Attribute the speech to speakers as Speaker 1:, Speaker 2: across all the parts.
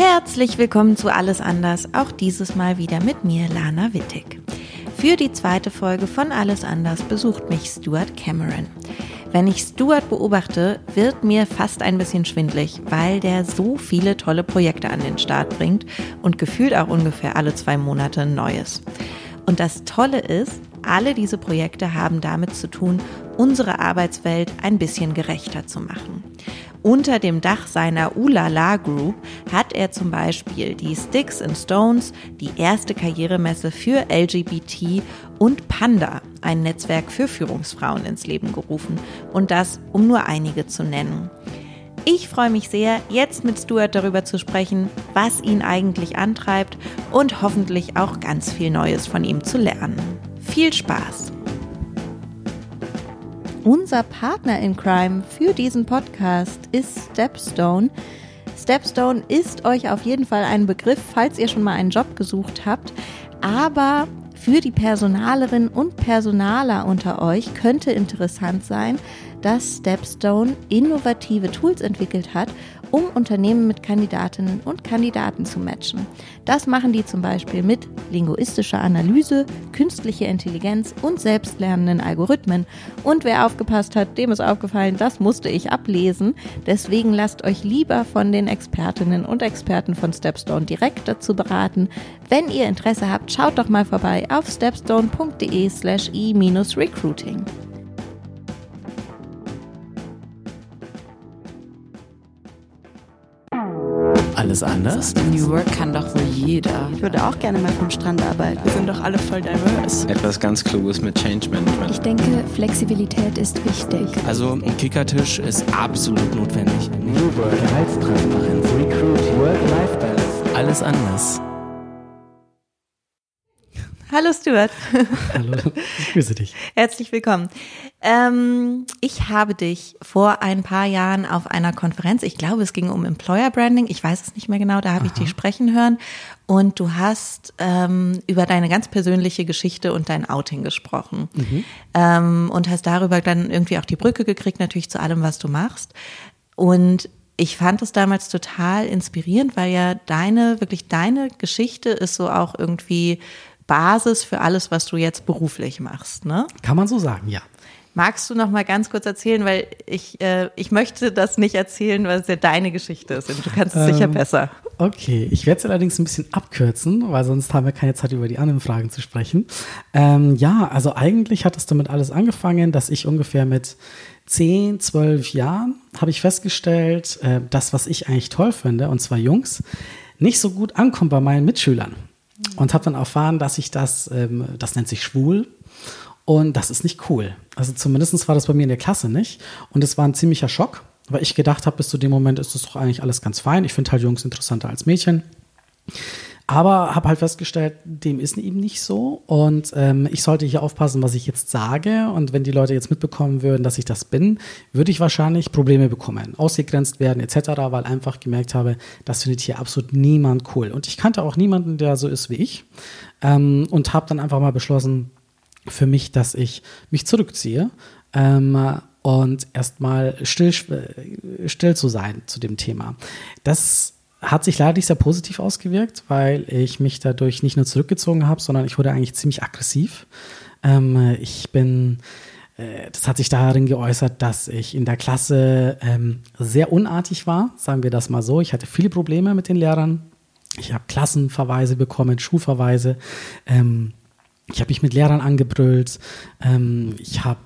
Speaker 1: Herzlich willkommen zu Alles anders, auch dieses Mal wieder mit mir, Lana Wittig. Für die zweite Folge von Alles anders besucht mich Stuart Cameron. Wenn ich Stuart beobachte, wird mir fast ein bisschen schwindlig, weil der so viele tolle Projekte an den Start bringt und gefühlt auch ungefähr alle zwei Monate ein neues. Und das Tolle ist, alle diese Projekte haben damit zu tun, unsere Arbeitswelt ein bisschen gerechter zu machen. Unter dem Dach seiner Ulala Group hat er zum Beispiel die Sticks and Stones, die erste Karrieremesse für LGBT und Panda, ein Netzwerk für Führungsfrauen ins Leben gerufen. Und das, um nur einige zu nennen. Ich freue mich sehr, jetzt mit Stuart darüber zu sprechen, was ihn eigentlich antreibt und hoffentlich auch ganz viel Neues von ihm zu lernen. Viel Spaß! Unser Partner in Crime für diesen Podcast ist Stepstone. Stepstone ist euch auf jeden Fall ein Begriff, falls ihr schon mal einen Job gesucht habt. Aber für die Personalerinnen und Personaler unter euch könnte interessant sein, dass Stepstone innovative Tools entwickelt hat, um Unternehmen mit Kandidatinnen und Kandidaten zu matchen. Das machen die zum Beispiel mit linguistischer Analyse, künstlicher Intelligenz und selbstlernenden Algorithmen. Und wer aufgepasst hat, dem ist aufgefallen, das musste ich ablesen. Deswegen lasst euch lieber von den Expertinnen und Experten von Stepstone direkt dazu beraten. Wenn ihr Interesse habt, schaut doch mal vorbei auf stepstone.de slash e-recruiting.
Speaker 2: Alles anders?
Speaker 3: New Work kann doch wohl jeder.
Speaker 4: Ich würde auch gerne mal vom Strand arbeiten.
Speaker 5: Wir sind doch alle voll diverse.
Speaker 6: Etwas ganz Kluges mit Change Management.
Speaker 7: Ich denke, Flexibilität ist wichtig.
Speaker 2: Also ein Kickertisch ist absolut notwendig.
Speaker 8: New Work, Gehaltstransparenz, Recruiting, Work-Life-Balance.
Speaker 2: Alles anders.
Speaker 1: Hallo Stuart.
Speaker 9: Hallo, ich grüße dich.
Speaker 1: Herzlich willkommen. Ähm, ich habe dich vor ein paar Jahren auf einer Konferenz, ich glaube, es ging um Employer Branding, ich weiß es nicht mehr genau, da habe ich dich sprechen hören und du hast ähm, über deine ganz persönliche Geschichte und dein Outing gesprochen mhm. ähm, und hast darüber dann irgendwie auch die Brücke gekriegt, natürlich zu allem, was du machst. Und ich fand es damals total inspirierend, weil ja deine, wirklich deine Geschichte ist so auch irgendwie Basis für alles, was du jetzt beruflich machst, ne?
Speaker 9: Kann man so sagen, ja.
Speaker 1: Magst du noch mal ganz kurz erzählen, weil ich, äh, ich möchte das nicht erzählen, weil es ja deine Geschichte ist und du kannst es ähm, sicher besser.
Speaker 9: Okay, ich werde es allerdings ein bisschen abkürzen, weil sonst haben wir keine Zeit, über die anderen Fragen zu sprechen. Ähm, ja, also eigentlich hat es damit alles angefangen, dass ich ungefähr mit 10, 12 Jahren habe ich festgestellt, äh, das, was ich eigentlich toll finde, und zwar Jungs, nicht so gut ankommt bei meinen Mitschülern und habe dann erfahren, dass ich das, ähm, das nennt sich schwul und das ist nicht cool. Also zumindest war das bei mir in der Klasse nicht und es war ein ziemlicher Schock, weil ich gedacht habe, bis zu dem Moment ist das doch eigentlich alles ganz fein. Ich finde halt Jungs interessanter als Mädchen. Aber habe halt festgestellt, dem ist eben nicht so. Und ähm, ich sollte hier aufpassen, was ich jetzt sage. Und wenn die Leute jetzt mitbekommen würden, dass ich das bin, würde ich wahrscheinlich Probleme bekommen, ausgegrenzt werden etc., weil einfach gemerkt habe, das findet hier absolut niemand cool. Und ich kannte auch niemanden, der so ist wie ich. Ähm, und habe dann einfach mal beschlossen für mich, dass ich mich zurückziehe. Ähm, und erstmal still, still zu sein zu dem Thema. Das hat sich leider nicht sehr positiv ausgewirkt, weil ich mich dadurch nicht nur zurückgezogen habe, sondern ich wurde eigentlich ziemlich aggressiv. Ähm, ich bin, äh, das hat sich darin geäußert, dass ich in der Klasse ähm, sehr unartig war, sagen wir das mal so. Ich hatte viele Probleme mit den Lehrern. Ich habe Klassenverweise bekommen, Schulverweise. Ähm, ich habe mich mit Lehrern angebrüllt. Ähm, ich habe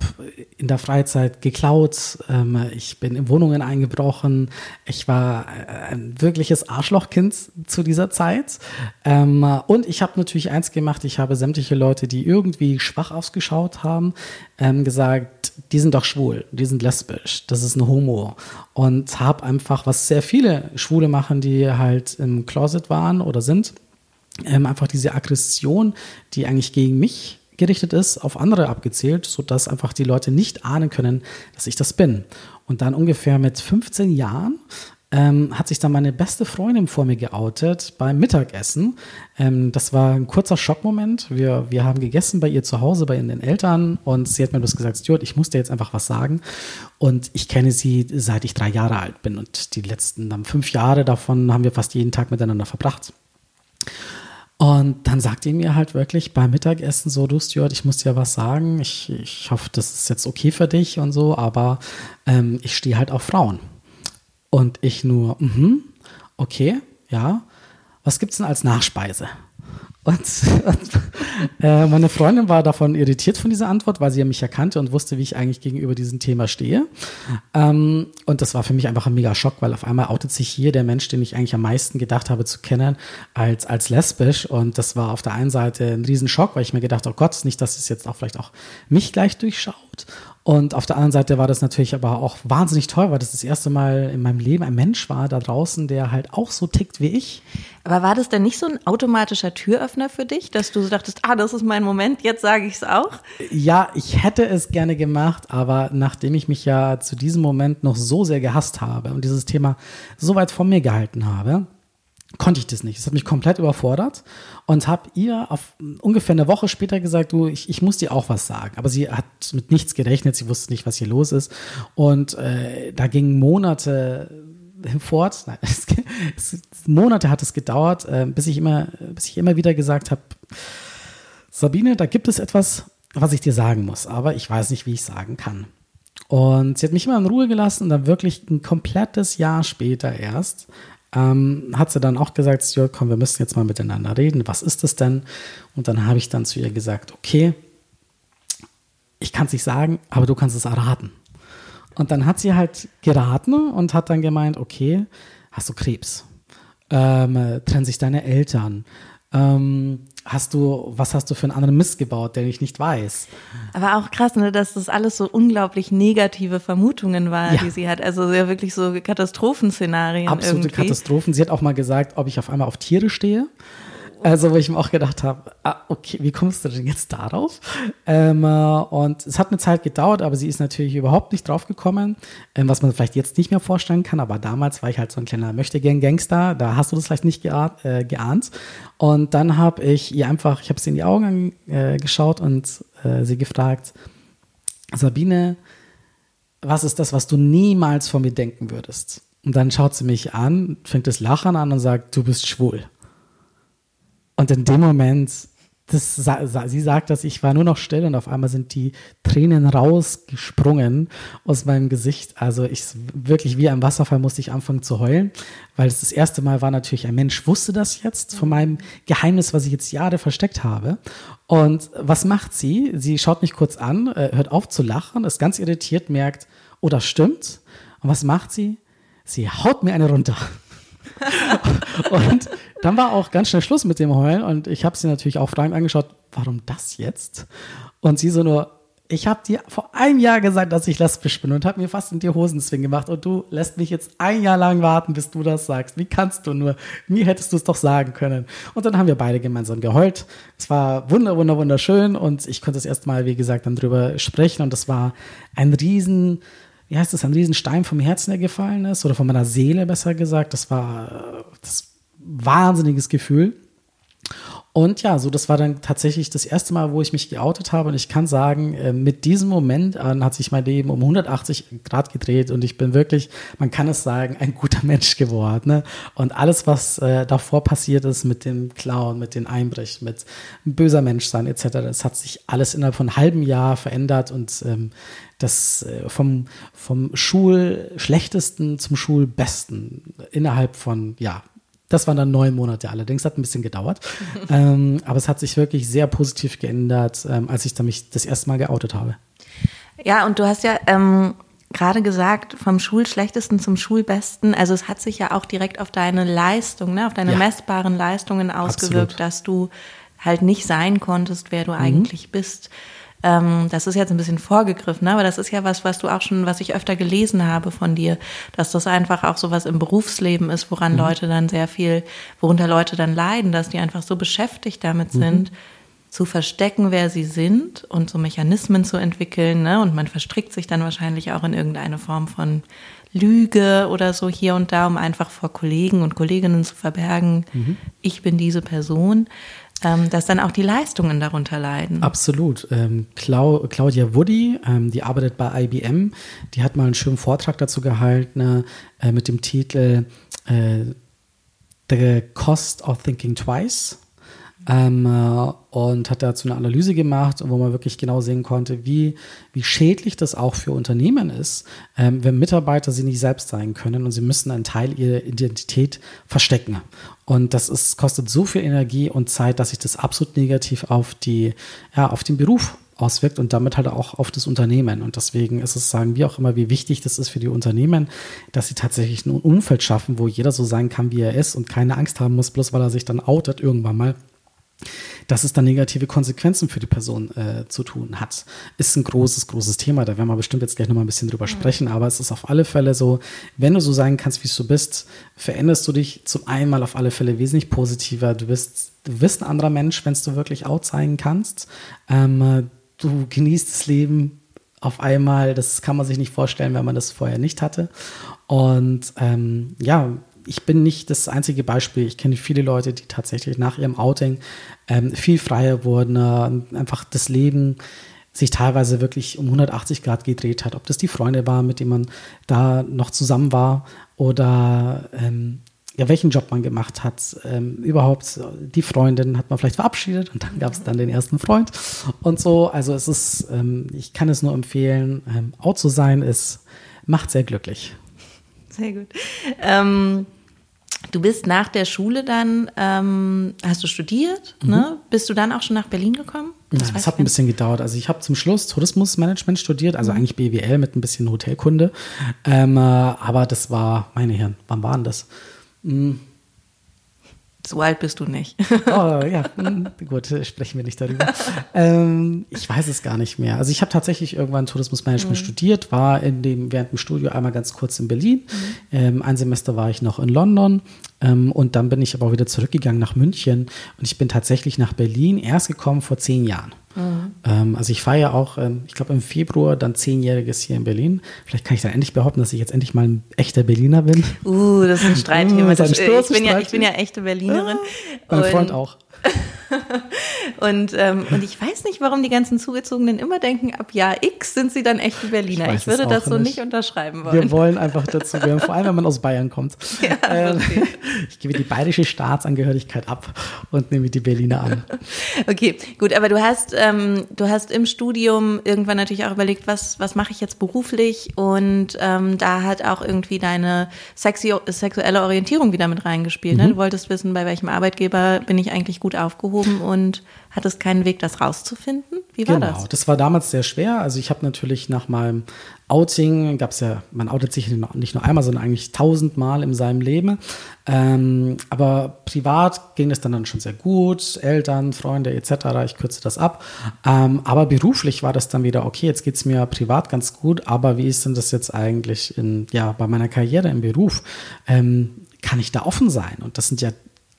Speaker 9: in der Freizeit geklaut. Ähm, ich bin in Wohnungen eingebrochen. Ich war äh, ein wirkliches Arschlochkind zu dieser Zeit. Ähm, und ich habe natürlich eins gemacht. Ich habe sämtliche Leute, die irgendwie schwach ausgeschaut haben, ähm, gesagt, die sind doch schwul, die sind lesbisch, das ist ein Homo. Und habe einfach, was sehr viele Schwule machen, die halt im Closet waren oder sind, ähm, einfach diese Aggression, die eigentlich gegen mich gerichtet ist, auf andere abgezählt, sodass einfach die Leute nicht ahnen können, dass ich das bin. Und dann ungefähr mit 15 Jahren ähm, hat sich dann meine beste Freundin vor mir geoutet beim Mittagessen. Ähm, das war ein kurzer Schockmoment. Wir, wir haben gegessen bei ihr zu Hause, bei ihren Eltern und sie hat mir bloß gesagt, Stuart, ich muss dir jetzt einfach was sagen. Und ich kenne sie seit ich drei Jahre alt bin und die letzten dann fünf Jahre davon haben wir fast jeden Tag miteinander verbracht. Und dann sagt ihr mir halt wirklich beim Mittagessen so, du Stuart, ich muss dir was sagen. Ich, ich hoffe, das ist jetzt okay für dich und so, aber ähm, ich stehe halt auf Frauen. Und ich nur, mhm, okay, ja. Was gibt's denn als Nachspeise? Und, und äh, meine Freundin war davon irritiert von dieser Antwort, weil sie ja mich erkannte und wusste, wie ich eigentlich gegenüber diesem Thema stehe. Ähm, und das war für mich einfach ein mega Schock, weil auf einmal outet sich hier der Mensch, den ich eigentlich am meisten gedacht habe zu kennen, als, als lesbisch. Und das war auf der einen Seite ein Riesenschock, weil ich mir gedacht, oh Gott, nicht, dass es jetzt auch vielleicht auch mich gleich durchschaut. Und auf der anderen Seite war das natürlich aber auch wahnsinnig toll, weil das das erste Mal in meinem Leben ein Mensch war da draußen, der halt auch so tickt wie ich.
Speaker 1: Aber war das denn nicht so ein automatischer Türöffner für dich, dass du so dachtest, ah, das ist mein Moment, jetzt sage ich es auch?
Speaker 9: Ja, ich hätte es gerne gemacht, aber nachdem ich mich ja zu diesem Moment noch so sehr gehasst habe und dieses Thema so weit von mir gehalten habe, konnte ich das nicht. Das hat mich komplett überfordert und habe ihr auf ungefähr eine Woche später gesagt, du, ich, ich muss dir auch was sagen. Aber sie hat mit nichts gerechnet, sie wusste nicht, was hier los ist. Und äh, da gingen Monate fort. Nein, es, es, Monate hat es gedauert, äh, bis ich immer, bis ich immer wieder gesagt habe, Sabine, da gibt es etwas, was ich dir sagen muss, aber ich weiß nicht, wie ich sagen kann. Und sie hat mich immer in Ruhe gelassen und dann wirklich ein komplettes Jahr später erst ähm, hat sie dann auch gesagt, Stuart, komm, wir müssen jetzt mal miteinander reden. Was ist das denn? Und dann habe ich dann zu ihr gesagt, okay, ich kann es nicht sagen, aber du kannst es erraten. Und dann hat sie halt geraten und hat dann gemeint, okay, hast du Krebs? Ähm, trennen sich deine Eltern? Ähm, hast du, was hast du für einen anderen Mist gebaut, den ich nicht weiß?
Speaker 1: Aber auch krass, ne, dass das alles so unglaublich negative Vermutungen waren, ja. die sie hat. Also ja wirklich so Katastrophenszenarien.
Speaker 9: Absolute
Speaker 1: irgendwie.
Speaker 9: Katastrophen. Sie hat auch mal gesagt, ob ich auf einmal auf Tiere stehe. Also, wo ich mir auch gedacht habe, ah, okay, wie kommst du denn jetzt darauf? Ähm, äh, und es hat eine Zeit gedauert, aber sie ist natürlich überhaupt nicht drauf gekommen, ähm, was man vielleicht jetzt nicht mehr vorstellen kann, aber damals war ich halt so ein kleiner Möchtegern-Gangster, da hast du das vielleicht nicht geahnt. Äh, geahnt. Und dann habe ich ihr einfach, ich habe sie in die Augen äh, geschaut und äh, sie gefragt, Sabine, was ist das, was du niemals von mir denken würdest? Und dann schaut sie mich an, fängt das Lachen an und sagt, du bist schwul. Und in dem Moment, das, sie sagt das, ich war nur noch still und auf einmal sind die Tränen rausgesprungen aus meinem Gesicht. Also ich wirklich wie ein Wasserfall musste ich anfangen zu heulen, weil es das erste Mal war natürlich, ein Mensch wusste das jetzt von meinem Geheimnis, was ich jetzt Jahre versteckt habe. Und was macht sie? Sie schaut mich kurz an, äh, hört auf zu lachen, ist ganz irritiert, merkt, oh, das stimmt. Und was macht sie? Sie haut mir eine runter. und dann war auch ganz schnell Schluss mit dem Heulen und ich habe sie natürlich auch fragend angeschaut, warum das jetzt? Und sie so nur, ich habe dir vor einem Jahr gesagt, dass ich lesbisch bin und habe mir fast in die Hosenzwingen gemacht und du lässt mich jetzt ein Jahr lang warten, bis du das sagst. Wie kannst du nur? Mir hättest du es doch sagen können. Und dann haben wir beide gemeinsam geheult. Es war wunder, wunder, wunderschön und ich konnte das erste Mal, wie gesagt, dann drüber sprechen und das war ein riesen wie heißt das, ein Riesenstein vom Herzen, der gefallen ist, oder von meiner Seele besser gesagt. Das war das wahnsinniges Gefühl. Und ja, so das war dann tatsächlich das erste Mal, wo ich mich geoutet habe. Und ich kann sagen, äh, mit diesem Moment an hat sich mein Leben um 180 Grad gedreht und ich bin wirklich, man kann es sagen, ein guter Mensch geworden. Ne? Und alles, was äh, davor passiert ist mit dem Clown, mit den Einbrechen, mit böser Mensch sein etc., das hat sich alles innerhalb von einem halben Jahr verändert und ähm, das äh, vom, vom Schulschlechtesten zum Schulbesten innerhalb von, ja, das waren dann neun Monate allerdings, hat ein bisschen gedauert. ähm, aber es hat sich wirklich sehr positiv geändert, ähm, als ich da mich das erste Mal geoutet habe.
Speaker 1: Ja, und du hast ja ähm, gerade gesagt, vom Schulschlechtesten zum Schulbesten. Also es hat sich ja auch direkt auf deine Leistung, ne, auf deine ja. messbaren Leistungen ausgewirkt, Absolut. dass du halt nicht sein konntest, wer du mhm. eigentlich bist. Ähm, das ist jetzt ein bisschen vorgegriffen, aber das ist ja was, was du auch schon, was ich öfter gelesen habe von dir, dass das einfach auch sowas im Berufsleben ist, woran mhm. Leute dann sehr viel, worunter Leute dann leiden, dass die einfach so beschäftigt damit mhm. sind, zu verstecken, wer sie sind und so Mechanismen zu entwickeln. Ne? Und man verstrickt sich dann wahrscheinlich auch in irgendeine Form von Lüge oder so hier und da, um einfach vor Kollegen und Kolleginnen zu verbergen, mhm. ich bin diese Person ähm, dass dann auch die Leistungen darunter leiden.
Speaker 9: Absolut. Ähm, Clau Claudia Woody, ähm, die arbeitet bei IBM, die hat mal einen schönen Vortrag dazu gehalten äh, mit dem Titel äh, The Cost of Thinking Twice. Ähm, äh, und hat dazu eine Analyse gemacht, wo man wirklich genau sehen konnte, wie, wie schädlich das auch für Unternehmen ist, ähm, wenn Mitarbeiter sie nicht selbst sein können und sie müssen einen Teil ihrer Identität verstecken. Und das ist, kostet so viel Energie und Zeit, dass sich das absolut negativ auf, die, ja, auf den Beruf auswirkt und damit halt auch auf das Unternehmen. Und deswegen ist es, sagen wir auch immer, wie wichtig das ist für die Unternehmen, dass sie tatsächlich ein Umfeld schaffen, wo jeder so sein kann, wie er ist und keine Angst haben muss, bloß weil er sich dann outet irgendwann mal dass es dann negative Konsequenzen für die Person äh, zu tun hat. Ist ein großes, großes Thema. Da werden wir bestimmt jetzt gleich nochmal ein bisschen drüber mhm. sprechen. Aber es ist auf alle Fälle so, wenn du so sein kannst, wie du bist, veränderst du dich zum einen mal auf alle Fälle wesentlich positiver. Du bist, du bist ein anderer Mensch, wenn du wirklich out sein kannst. Ähm, du genießt das Leben auf einmal. Das kann man sich nicht vorstellen, wenn man das vorher nicht hatte. Und ähm, ja, ich bin nicht das einzige Beispiel. Ich kenne viele Leute, die tatsächlich nach ihrem Outing ähm, viel freier wurden, äh, einfach das Leben sich teilweise wirklich um 180 Grad gedreht hat. Ob das die Freunde waren, mit denen man da noch zusammen war oder ähm, ja, welchen Job man gemacht hat. Ähm, überhaupt die Freundin hat man vielleicht verabschiedet und dann gab es dann den ersten Freund und so. Also es ist, ähm, ich kann es nur empfehlen, ähm, out zu sein, es macht sehr glücklich.
Speaker 1: Sehr gut. Ähm, du bist nach der Schule dann, ähm, hast du studiert, mhm. ne? Bist du dann auch schon nach Berlin gekommen?
Speaker 9: Das, ja, das hat ein bisschen gedauert. Also ich habe zum Schluss Tourismusmanagement studiert, also mhm. eigentlich BWL mit ein bisschen Hotelkunde. Ähm, äh, aber das war, meine Herren, wann war denn das? Hm,
Speaker 1: so alt bist du nicht.
Speaker 9: oh ja, hm, gut, sprechen wir nicht darüber. ähm, ich weiß es gar nicht mehr. Also ich habe tatsächlich irgendwann Tourismusmanagement mhm. studiert, war in dem, während dem Studio einmal ganz kurz in Berlin. Mhm. Ähm, ein Semester war ich noch in London und dann bin ich aber auch wieder zurückgegangen nach München und ich bin tatsächlich nach Berlin erst gekommen vor zehn Jahren. Mhm. Ähm, also ich feiere auch, ähm, ich glaube im Februar dann zehnjähriges hier in Berlin. Vielleicht kann ich dann endlich behaupten, dass ich jetzt endlich mal ein echter Berliner bin.
Speaker 1: Uh, das ist ein Streitthema. Uh, ich, bin ja, ich bin ja echte Berlinerin.
Speaker 9: Ah, mein Freund auch.
Speaker 1: und, ähm, und ich weiß nicht, warum die ganzen Zugezogenen immer denken, ab Jahr X sind sie dann echte Berliner. Ich, ich würde das so nicht. nicht unterschreiben wollen.
Speaker 9: Wir wollen einfach dazu gehören, vor allem wenn man aus Bayern kommt. Ja, ähm, okay. ich gebe die bayerische Staatsangehörigkeit ab und nehme die Berliner an.
Speaker 1: Okay, gut, aber du hast, ähm, du hast im Studium irgendwann natürlich auch überlegt, was, was mache ich jetzt beruflich? Und ähm, da hat auch irgendwie deine sexi sexuelle Orientierung wieder mit reingespielt. Ne? Mhm. Du wolltest wissen, bei welchem Arbeitgeber bin ich eigentlich gut aufgehoben und hattest keinen Weg, das rauszufinden? Wie war genau, das?
Speaker 9: das war damals sehr schwer. Also ich habe natürlich nach meinem Outing, gab es ja, man outet sich nicht nur einmal, sondern eigentlich tausendmal in seinem Leben. Ähm, aber privat ging es dann, dann schon sehr gut, Eltern, Freunde etc., ich kürze das ab. Ähm, aber beruflich war das dann wieder, okay, jetzt geht es mir privat ganz gut, aber wie ist denn das jetzt eigentlich in, ja, bei meiner Karriere im Beruf? Ähm, kann ich da offen sein? Und das sind ja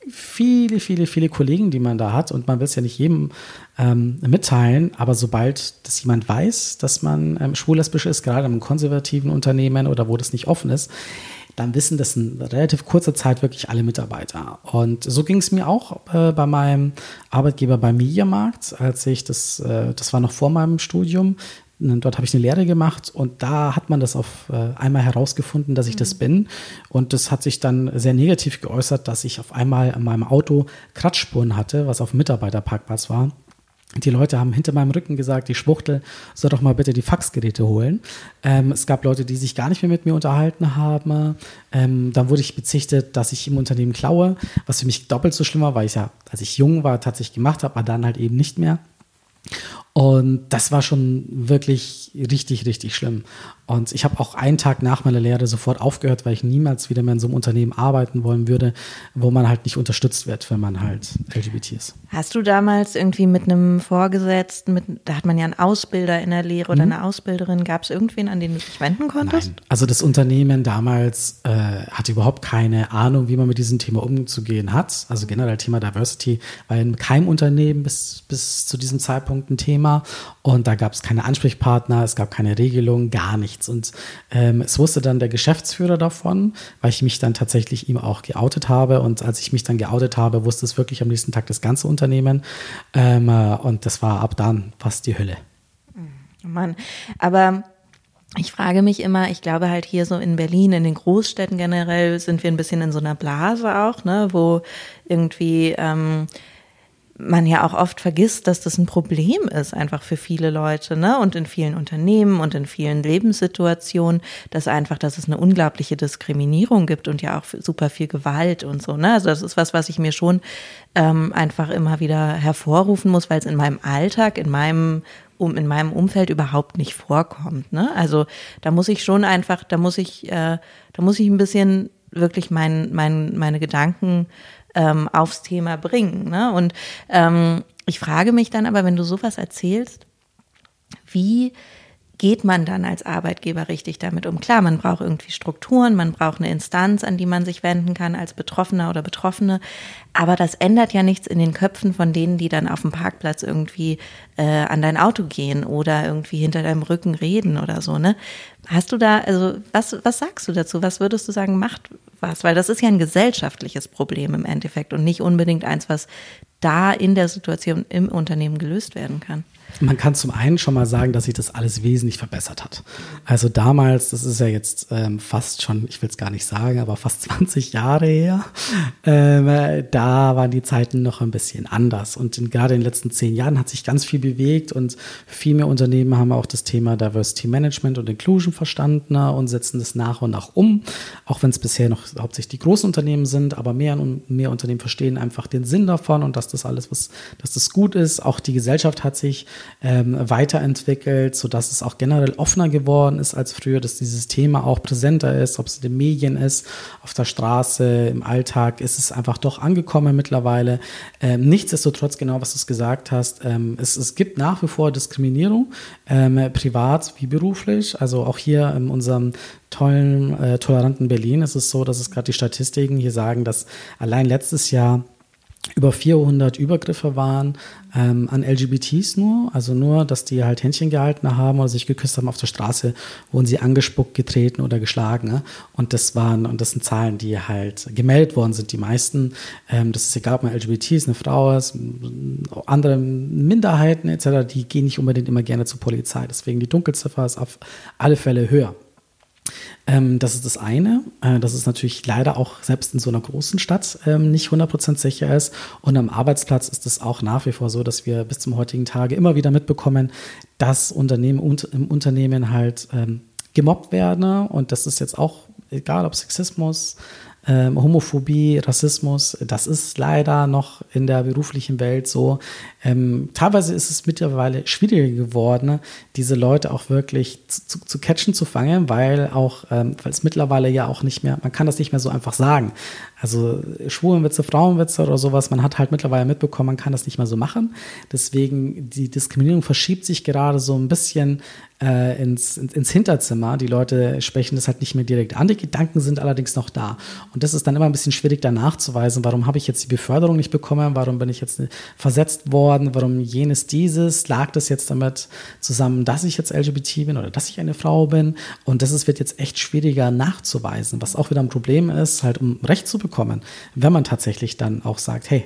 Speaker 9: viele, viele, viele Kollegen, die man da hat und man will es ja nicht jedem ähm, mitteilen, aber sobald das jemand weiß, dass man ähm, schwul-lesbisch ist, gerade im konservativen Unternehmen oder wo das nicht offen ist, dann wissen das in relativ kurzer Zeit wirklich alle Mitarbeiter. Und so ging es mir auch äh, bei meinem Arbeitgeber beim Mediamarkt, als ich das, äh, das war noch vor meinem Studium, Dort habe ich eine Lehre gemacht und da hat man das auf äh, einmal herausgefunden, dass ich mhm. das bin. Und das hat sich dann sehr negativ geäußert, dass ich auf einmal an meinem Auto Kratzspuren hatte, was auf dem Mitarbeiterparkplatz war. Die Leute haben hinter meinem Rücken gesagt, die Schwuchtel soll doch mal bitte die Faxgeräte holen. Ähm, es gab Leute, die sich gar nicht mehr mit mir unterhalten haben. Ähm, dann wurde ich bezichtet, dass ich im Unternehmen klaue, was für mich doppelt so schlimm war, weil ich ja, als ich jung war, tatsächlich gemacht habe, aber dann halt eben nicht mehr. Und das war schon wirklich richtig, richtig schlimm. Und ich habe auch einen Tag nach meiner Lehre sofort aufgehört, weil ich niemals wieder mehr in so einem Unternehmen arbeiten wollen würde, wo man halt nicht unterstützt wird, wenn man halt LGBT ist.
Speaker 1: Hast du damals irgendwie mit einem Vorgesetzten, mit, da hat man ja einen Ausbilder in der Lehre oder
Speaker 9: Mhm.
Speaker 1: eine Ausbilderin, gab es irgendwen, an den du dich wenden konntest?
Speaker 9: Nein. Also das Unternehmen damals äh, hatte überhaupt keine Ahnung, wie man mit diesem Thema umzugehen hat. Also generell Thema Diversity war in keinem Unternehmen bis, bis zu diesem Zeitpunkt ein Thema. Und da gab es keine Ansprechpartner, es gab keine Regelung, gar nichts. Und ähm, es wusste dann der Geschäftsführer davon, weil ich mich dann tatsächlich ihm auch geoutet habe. Und als ich mich dann geoutet habe, wusste es wirklich am nächsten Tag das ganze Unternehmen. Ähm, äh, und das war ab dann fast die Hölle.
Speaker 1: Oh Mann, aber ich frage mich immer, ich glaube halt hier so in Berlin, in den Großstädten generell sind wir ein bisschen in so einer Blase auch, ne, wo irgendwie ähm, man ja auch oft vergisst, dass das ein Problem ist, einfach für viele Leute, ne? Und in vielen Unternehmen und in vielen Lebenssituationen, dass einfach, dass es eine unglaubliche Diskriminierung gibt und ja auch super viel Gewalt und so, ne? Also das ist was, was ich mir schon ähm, einfach immer wieder hervorrufen muss, weil es in meinem Alltag, in meinem um in meinem Umfeld überhaupt nicht vorkommt. Ne? Also da muss ich schon einfach, da muss ich, äh, da muss ich ein bisschen wirklich mein, mein, meine Gedanken ähm, aufs Thema bringen. Ne? Und ähm, ich frage mich dann aber, wenn du sowas erzählst, wie geht man dann als Arbeitgeber richtig damit um? Klar, man braucht irgendwie Strukturen, man braucht eine Instanz, an die man sich wenden kann als Betroffener oder Betroffene. Aber das ändert ja nichts in den Köpfen von denen, die dann auf dem Parkplatz irgendwie äh, an dein Auto gehen oder irgendwie hinter deinem Rücken reden oder so, ne? Hast du da, also was, was sagst du dazu? Was würdest du sagen, macht was? Weil das ist ja ein gesellschaftliches Problem im Endeffekt und nicht unbedingt eins, was da in der Situation im Unternehmen gelöst werden kann.
Speaker 9: Man kann zum einen schon mal sagen, dass sich das alles wesentlich verbessert hat. Also damals, das ist ja jetzt ähm, fast schon, ich will es gar nicht sagen, aber fast 20 Jahre her, ähm, äh, da waren die Zeiten noch ein bisschen anders. Und in, gerade in den letzten zehn Jahren hat sich ganz viel bewegt und viel mehr Unternehmen haben auch das Thema Diversity Management und Inclusion verstanden ne, und setzen das nach und nach um. Auch wenn es bisher noch hauptsächlich die großen Unternehmen sind, aber mehr und mehr Unternehmen verstehen einfach den Sinn davon und dass das alles, was, dass das gut ist. Auch die Gesellschaft hat sich ähm, weiterentwickelt, sodass es auch generell offener geworden ist als früher, dass dieses Thema auch präsenter ist, ob es in den Medien ist, auf der Straße, im Alltag, ist es einfach doch angekommen mittlerweile. Ähm, nichtsdestotrotz, genau was du gesagt hast, ähm, es, es gibt nach wie vor Diskriminierung, ähm, privat wie beruflich. Also auch hier in unserem tollen, äh, toleranten Berlin ist es so, dass es gerade die Statistiken hier sagen, dass allein letztes Jahr über 400 Übergriffe waren ähm, an LGBTs nur, also nur, dass die halt Händchen gehalten haben oder sich geküsst haben auf der Straße, wurden sie angespuckt, getreten oder geschlagen. Ne? Und das waren, und das sind Zahlen, die halt gemeldet worden sind. Die meisten, ähm, das ist egal, ob man LGBT ist, eine Frau ist, andere Minderheiten etc., die gehen nicht unbedingt immer gerne zur Polizei. Deswegen die Dunkelziffer ist auf alle Fälle höher. Ähm, das ist das eine, äh, dass es natürlich leider auch selbst in so einer großen Stadt ähm, nicht 100% sicher ist. Und am Arbeitsplatz ist es auch nach wie vor so, dass wir bis zum heutigen Tage immer wieder mitbekommen, dass Unternehmen und im Unternehmen halt ähm, gemobbt werden. Und das ist jetzt auch egal, ob Sexismus, ähm, Homophobie, Rassismus, das ist leider noch in der beruflichen Welt so. Ähm, teilweise ist es mittlerweile schwieriger geworden, diese Leute auch wirklich zu, zu catchen, zu fangen, weil auch, ähm, weil es mittlerweile ja auch nicht mehr, man kann das nicht mehr so einfach sagen. Also Schwulenwitze, Frauenwitze oder sowas, man hat halt mittlerweile mitbekommen, man kann das nicht mehr so machen. Deswegen, die Diskriminierung verschiebt sich gerade so ein bisschen äh, ins, ins, Hinterzimmer. Die Leute sprechen das halt nicht mehr direkt an. Die Gedanken sind allerdings noch da. Und das ist dann immer ein bisschen schwierig, da nachzuweisen, warum habe ich jetzt die Beförderung nicht bekommen, warum bin ich jetzt versetzt worden, warum jenes dieses, lag das jetzt damit zusammen, dass ich jetzt LGBT bin oder dass ich eine Frau bin. Und das ist, wird jetzt echt schwieriger nachzuweisen, was auch wieder ein Problem ist, halt um Recht zu bekommen, wenn man tatsächlich dann auch sagt, hey,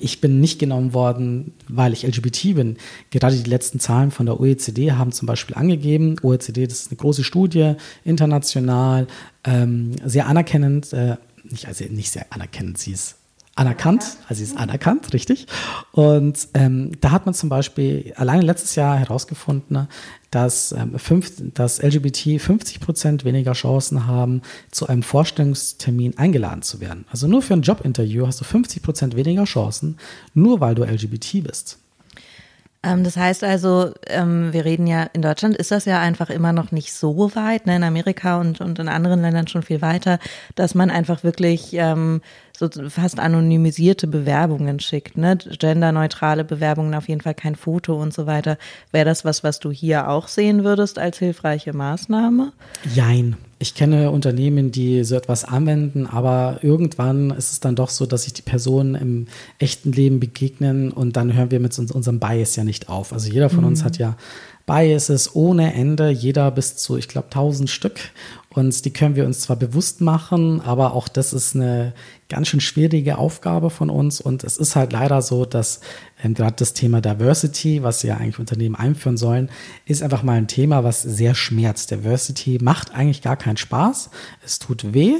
Speaker 9: ich bin nicht genommen worden, weil ich LGBT bin. Gerade die letzten Zahlen von der OECD haben zum Beispiel angegeben, OECD, das ist eine große Studie, international, ähm, sehr anerkennend, äh, nicht, also nicht sehr anerkennend, sie ist anerkannt, also sie ist anerkannt, richtig. Und ähm, da hat man zum Beispiel alleine letztes Jahr herausgefunden, dass, ähm, fünf, dass LGBT 50 Prozent weniger Chancen haben, zu einem Vorstellungstermin eingeladen zu werden. Also nur für ein Jobinterview hast du 50 Prozent weniger Chancen, nur weil du LGBT bist.
Speaker 1: Ähm, das heißt also, ähm, wir reden ja, in Deutschland ist das ja einfach immer noch nicht so weit, ne, in Amerika und, in anderen Ländern schon viel weiter, dass man einfach wirklich ähm, so fast anonymisierte Bewerbungen schickt, ne? Genderneutrale Bewerbungen, auf jeden Fall kein Foto und so weiter. Wäre das was, was du hier auch sehen würdest als hilfreiche Maßnahme?
Speaker 9: Jein. Ich kenne Unternehmen, die so etwas anwenden, aber irgendwann ist es dann doch so, dass sich die Personen im echten Leben begegnen und dann hören wir mit unserem Bias ja nicht auf. Also jeder von mhm. uns hat ja Biases ohne Ende, jeder bis zu, ich glaube, 1000 Stück. Und die können wir uns zwar bewusst machen, aber auch das ist eine ganz schön schwierige Aufgabe von uns. Und es ist halt leider so, dass ähm, gerade das Thema Diversity, was ja eigentlich Unternehmen einführen sollen, ist einfach mal ein Thema, was sehr schmerzt. Diversity macht eigentlich gar keinen Spaß. Es tut weh,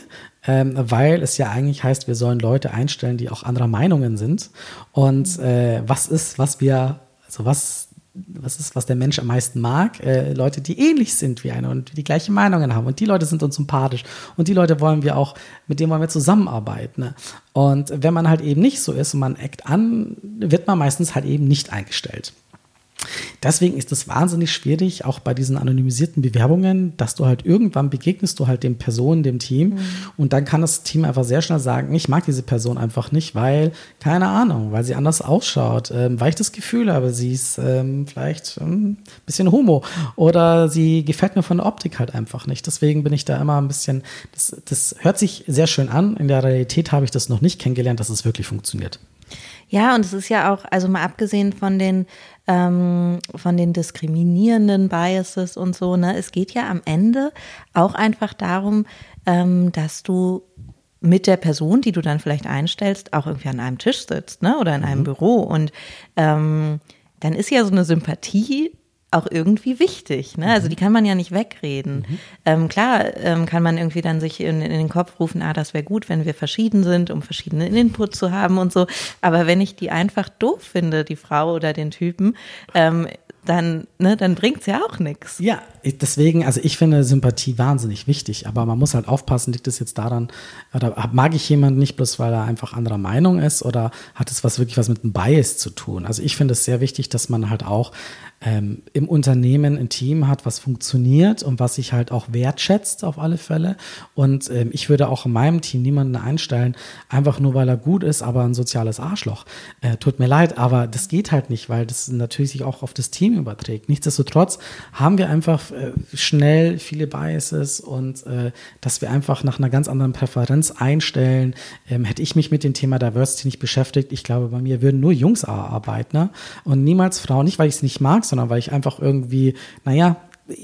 Speaker 9: ähm, weil es ja eigentlich heißt, wir sollen Leute einstellen, die auch anderer Meinungen sind. Und äh, was ist, was wir, also was was ist, was der Mensch am meisten mag? Äh, Leute, die ähnlich sind wie einer und die gleiche Meinungen haben. Und die Leute sind uns sympathisch. Und die Leute wollen wir auch, mit denen wollen wir zusammenarbeiten. Ne? Und wenn man halt eben nicht so ist und man eckt an, wird man meistens halt eben nicht eingestellt. Deswegen ist es wahnsinnig schwierig, auch bei diesen anonymisierten Bewerbungen, dass du halt irgendwann begegnest du halt den Personen, dem Team mhm. und dann kann das Team einfach sehr schnell sagen, ich mag diese Person einfach nicht, weil, keine Ahnung, weil sie anders ausschaut, ähm, weil ich das Gefühl habe, sie ist ähm, vielleicht ein ähm, bisschen homo oder sie gefällt mir von der Optik halt einfach nicht. Deswegen bin ich da immer ein bisschen, das, das hört sich sehr schön an. In der Realität habe ich das noch nicht kennengelernt, dass es wirklich funktioniert.
Speaker 1: Ja, und es ist ja auch, also mal abgesehen von den ähm, von den diskriminierenden Biases und so. Ne? Es geht ja am Ende auch einfach darum, ähm, dass du mit der Person, die du dann vielleicht einstellst, auch irgendwie an einem Tisch sitzt, ne? Oder in einem mhm. Büro. Und ähm, dann ist ja so eine Sympathie auch irgendwie wichtig. Ne? Also die kann man ja nicht wegreden. Mhm. Ähm, klar ähm, kann man irgendwie dann sich in, in den Kopf rufen, ah, das wäre gut, wenn wir verschieden sind, um verschiedenen Input zu haben und so. Aber wenn ich die einfach doof finde, die Frau oder den Typen, ähm, dann, ne, dann bringt's ja auch nichts.
Speaker 9: Ja, deswegen, also ich finde Sympathie wahnsinnig wichtig, aber man muss halt aufpassen, liegt es jetzt daran, oder mag ich jemanden nicht bloß, weil er einfach anderer Meinung ist oder hat es was wirklich was mit einem Bias zu tun? Also ich finde es sehr wichtig, dass man halt auch ähm, im Unternehmen ein Team hat, was funktioniert und was sich halt auch wertschätzt auf alle Fälle. Und ähm, ich würde auch in meinem Team niemanden einstellen, einfach nur weil er gut ist, aber ein soziales Arschloch. Äh, tut mir leid, aber das geht halt nicht, weil das natürlich sich auch auf das Team überträgt. Nichtsdestotrotz haben wir einfach äh, schnell viele Biases und äh, dass wir einfach nach einer ganz anderen Präferenz einstellen. Ähm, hätte ich mich mit dem Thema Diversity nicht beschäftigt, ich glaube, bei mir würden nur Jungs arbeiten ne? und niemals Frauen. Nicht, weil ich es nicht mag, sondern weil ich einfach irgendwie, naja,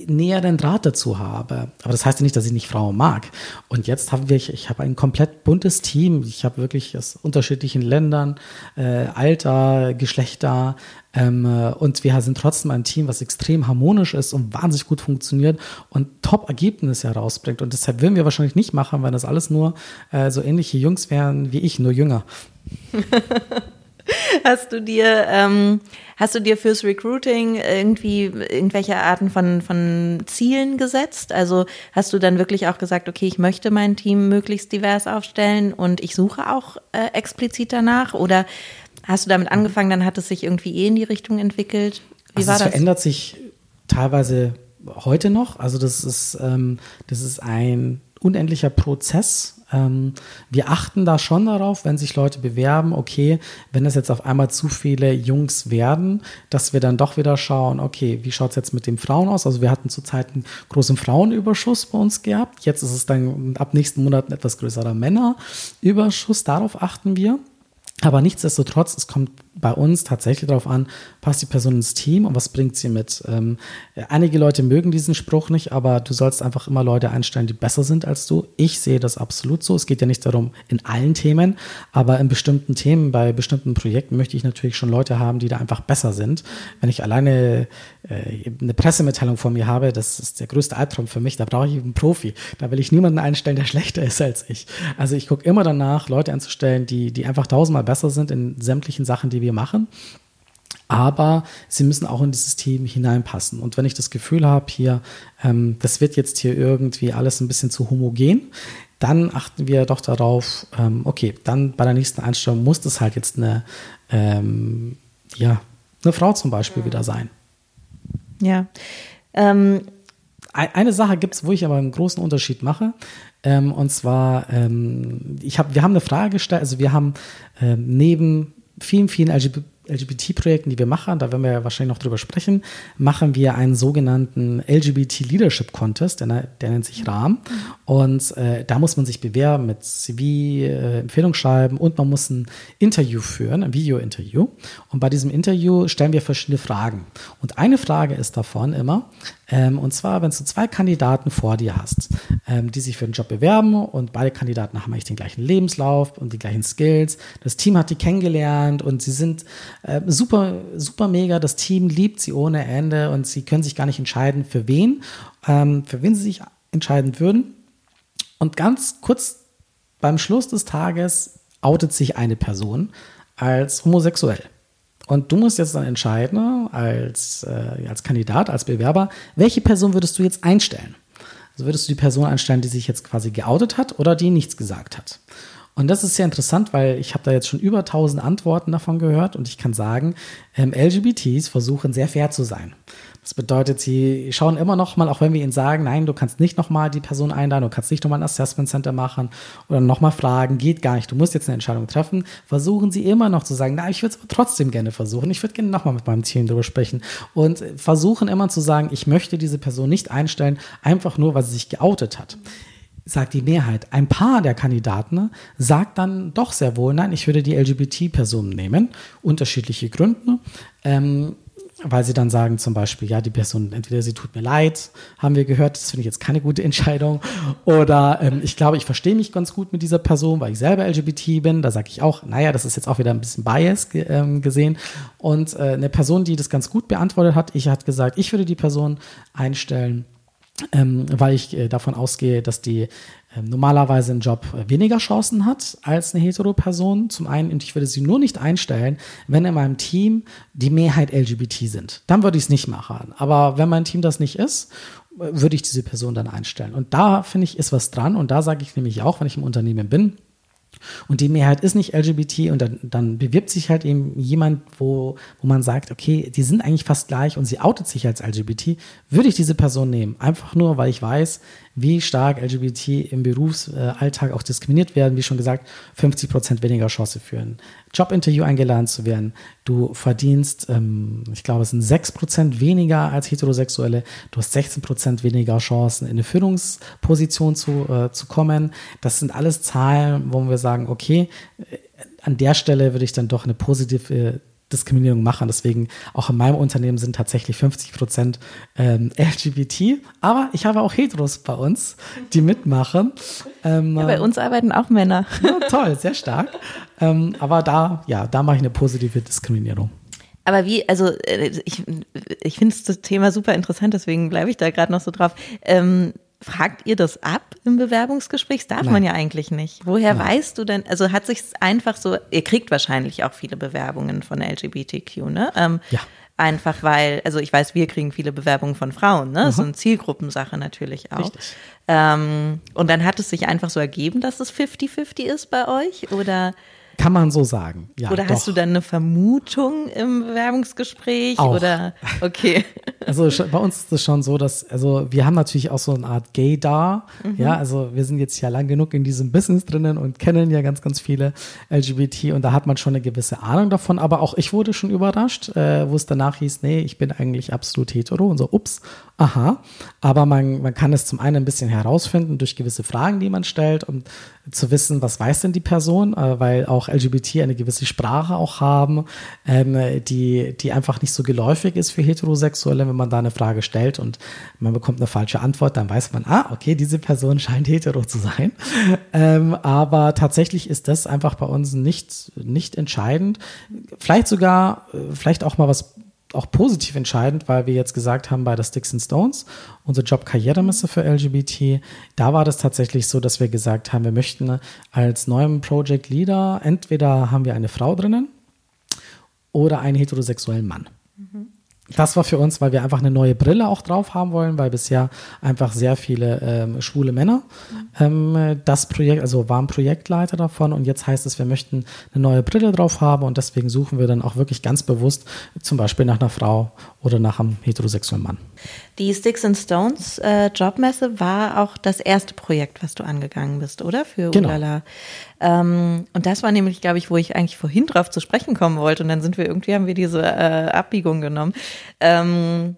Speaker 9: näheren Draht dazu habe. Aber das heißt ja nicht, dass ich nicht Frauen mag. Und jetzt haben wir, ich, ich habe ein komplett buntes Team. Ich habe wirklich aus unterschiedlichen Ländern, äh, Alter, Geschlechter. Ähm, äh, und wir sind trotzdem ein Team, was extrem harmonisch ist und wahnsinnig gut funktioniert und Top-Ergebnisse herausbringt. Und deshalb würden wir wahrscheinlich nicht machen, weil das alles nur äh, so ähnliche Jungs wären wie ich, nur jünger.
Speaker 1: Hast du dir, ähm, hast du dir fürs Recruiting irgendwie irgendwelche Arten von, von Zielen gesetzt? Also hast du dann wirklich auch gesagt, okay, ich möchte mein Team möglichst divers aufstellen und ich suche auch äh, explizit danach? Oder hast du damit angefangen, dann hat es sich irgendwie eh in die Richtung entwickelt?
Speaker 9: Wie also war es das? verändert sich teilweise heute noch. Also das ist, ähm, das ist ein unendlicher Prozess ähm, wir achten da schon darauf, wenn sich Leute bewerben, okay, wenn es jetzt auf einmal zu viele Jungs werden, dass wir dann doch wieder schauen, okay, wie schaut es jetzt mit den Frauen aus? Also wir hatten zurzeit einen großen Frauenüberschuss bei uns gehabt. Jetzt ist es dann ab nächsten Monat ein etwas größerer Männerüberschuss. Darauf achten wir. Aber nichtsdestotrotz, es kommt bei uns tatsächlich darauf an, passt die Person ins Team und was bringt sie mit. Ähm, einige Leute mögen diesen Spruch nicht, aber du sollst einfach immer Leute einstellen, die besser sind als du. Ich sehe das absolut so. Es geht ja nicht darum in allen Themen, aber in bestimmten Themen, bei bestimmten Projekten möchte ich natürlich schon Leute haben, die da einfach besser sind. Wenn ich alleine äh, eine Pressemitteilung vor mir habe, das ist der größte Albtraum für mich, da brauche ich einen Profi. Da will ich niemanden einstellen, der schlechter ist als ich. Also ich gucke immer danach, Leute einzustellen, die, die einfach tausendmal besser sind in sämtlichen Sachen, die wir machen. Aber sie müssen auch in dieses Team hineinpassen. Und wenn ich das Gefühl habe, hier, ähm, das wird jetzt hier irgendwie alles ein bisschen zu homogen, dann achten wir doch darauf, ähm, okay, dann bei der nächsten Einstellung muss das halt jetzt eine, ähm, ja, eine Frau zum Beispiel wieder sein.
Speaker 1: Ja. Ähm,
Speaker 9: eine Sache gibt es, wo ich aber einen großen Unterschied mache. Ähm, und zwar, ähm, ich hab, wir haben eine Frage gestellt, also wir haben ähm, neben vielen, vielen LGBT LGBT-Projekten, die wir machen, da werden wir ja wahrscheinlich noch drüber sprechen, machen wir einen sogenannten LGBT Leadership Contest, der, der nennt sich Rahmen. Und äh, da muss man sich bewerben mit CV, äh, Empfehlung schreiben und man muss ein Interview führen, ein Video-Interview. Und bei diesem Interview stellen wir verschiedene Fragen. Und eine Frage ist davon immer, ähm, und zwar, wenn du zwei Kandidaten vor dir hast, ähm, die sich für den Job bewerben und beide Kandidaten haben eigentlich den gleichen Lebenslauf und die gleichen Skills. Das Team hat die kennengelernt und sie sind äh, super, super mega. Das Team liebt sie ohne Ende und sie können sich gar nicht entscheiden, für wen, ähm, für wen sie sich entscheiden würden. Und ganz kurz beim Schluss des Tages outet sich eine Person als homosexuell. Und du musst jetzt dann entscheiden, als, äh, als Kandidat, als Bewerber, welche Person würdest du jetzt einstellen? Also würdest du die Person einstellen, die sich jetzt quasi geoutet hat oder die nichts gesagt hat? Und das ist sehr interessant, weil ich habe da jetzt schon über 1000 Antworten davon gehört und ich kann sagen, ähm, LGBTs versuchen sehr fair zu sein. Das bedeutet, sie schauen immer noch mal, auch wenn wir ihnen sagen, nein, du kannst nicht noch mal die Person einladen, du kannst nicht noch mal ein Assessment Center machen oder noch mal fragen, geht gar nicht, du musst jetzt eine Entscheidung treffen, versuchen sie immer noch zu sagen, na, ich würde es trotzdem gerne versuchen, ich würde gerne noch mal mit meinem Team darüber sprechen und versuchen immer zu sagen, ich möchte diese Person nicht einstellen, einfach nur, weil sie sich geoutet hat sagt die Mehrheit. Ein paar der Kandidaten sagt dann doch sehr wohl, nein, ich würde die LGBT-Person nehmen. Unterschiedliche Gründe. Ähm, weil sie dann sagen zum Beispiel, ja, die Person, entweder sie tut mir leid, haben wir gehört, das finde ich jetzt keine gute Entscheidung, oder ähm, ich glaube, ich verstehe mich ganz gut mit dieser Person, weil ich selber LGBT bin, da sage ich auch, naja, das ist jetzt auch wieder ein bisschen Bias ge ähm, gesehen. Und äh, eine Person, die das ganz gut beantwortet hat, ich hat gesagt, ich würde die Person einstellen, ähm, weil ich äh, davon ausgehe, dass die normalerweise einen Job äh, weniger Chancen hat als eine Hetero-Person. Zum einen, und ich würde sie nur nicht einstellen, wenn in meinem Team die Mehrheit LGBT sind. Dann würde ich es nicht machen. Aber wenn mein Team das nicht ist, äh, würde ich diese Person dann einstellen. Und da finde ich, ist was dran. Und da sage ich nämlich auch, wenn ich im Unternehmen bin, und die Mehrheit ist nicht LGBT und dann, dann bewirbt sich halt eben jemand, wo, wo man sagt, okay, die sind eigentlich fast gleich und sie outet sich als LGBT, würde ich diese Person nehmen. Einfach nur, weil ich weiß, wie stark LGBT im Berufsalltag auch diskriminiert werden. Wie schon gesagt, 50 Prozent weniger Chance für ein Jobinterview eingeladen zu werden. Du verdienst, ähm, ich glaube, es sind 6 Prozent weniger als Heterosexuelle. Du hast 16 Prozent weniger Chancen, in eine Führungsposition zu, äh, zu kommen. Das sind alles Zahlen, wo wir sagen, okay, äh, an der Stelle würde ich dann doch eine positive Diskriminierung machen. Deswegen auch in meinem Unternehmen sind tatsächlich 50 Prozent ähm, LGBT. Aber ich habe auch Heteros bei uns, die mitmachen.
Speaker 1: Ähm, ja, bei uns arbeiten auch Männer.
Speaker 9: Ja, toll, sehr stark. ähm, aber da, ja, da mache ich eine positive Diskriminierung.
Speaker 1: Aber wie, also äh, ich, ich finde das Thema super interessant, deswegen bleibe ich da gerade noch so drauf. Ähm, Fragt ihr das ab im Bewerbungsgespräch? Das darf Nein. man ja eigentlich nicht. Woher Nein. weißt du denn, also hat sich einfach so, ihr kriegt wahrscheinlich auch viele Bewerbungen von LGBTQ, ne? Ähm, ja. Einfach weil, also ich weiß, wir kriegen viele Bewerbungen von Frauen, ne? Das ist eine Zielgruppensache natürlich auch. Richtig. Ähm, und dann hat es sich einfach so ergeben, dass es 50-50 ist bei euch? Oder?
Speaker 9: Kann man so sagen. Ja,
Speaker 1: oder hast doch. du dann eine Vermutung im Bewerbungsgespräch?
Speaker 9: Auch.
Speaker 1: Oder okay.
Speaker 9: Also bei uns ist es schon so, dass, also wir haben natürlich auch so eine Art Gay da. Mhm. Ja, also wir sind jetzt ja lang genug in diesem Business drinnen und kennen ja ganz, ganz viele LGBT und da hat man schon eine gewisse Ahnung davon. Aber auch ich wurde schon überrascht, äh, wo es danach hieß, nee, ich bin eigentlich absolut hetero und so, ups, aha. Aber man, man kann es zum einen ein bisschen herausfinden durch gewisse Fragen, die man stellt und zu wissen, was weiß denn die Person, äh, weil auch LGBT eine gewisse Sprache auch haben, ähm, die, die einfach nicht so geläufig ist für Heterosexuelle. Wenn man da eine Frage stellt und man bekommt eine falsche Antwort, dann weiß man, ah, okay, diese Person scheint hetero zu sein. Ähm, aber tatsächlich ist das einfach bei uns nicht, nicht entscheidend. Vielleicht sogar, äh, vielleicht auch mal was auch positiv entscheidend, weil wir jetzt gesagt haben bei der Sticks and Stones, unsere Job-Karrieremesse für LGBT, da war das tatsächlich so, dass wir gesagt haben, wir möchten als neuem Project Leader entweder haben wir eine Frau drinnen oder einen heterosexuellen Mann. Mhm. Das war für uns, weil wir einfach eine neue Brille auch drauf haben wollen, weil bisher einfach sehr viele ähm, schwule Männer ähm, das Projekt, also waren Projektleiter davon und jetzt heißt es, wir möchten eine neue Brille drauf haben und deswegen suchen wir dann auch wirklich ganz bewusst zum Beispiel nach einer Frau oder nach einem heterosexuellen Mann.
Speaker 1: Die Sticks and Stones äh, Jobmesse war auch das erste Projekt, was du angegangen bist, oder? Für
Speaker 9: Genau.
Speaker 1: Ulala. Ähm, und das war nämlich, glaube ich, wo ich eigentlich vorhin drauf zu sprechen kommen wollte. Und dann sind wir irgendwie, haben wir diese äh, Abbiegung genommen. Ähm,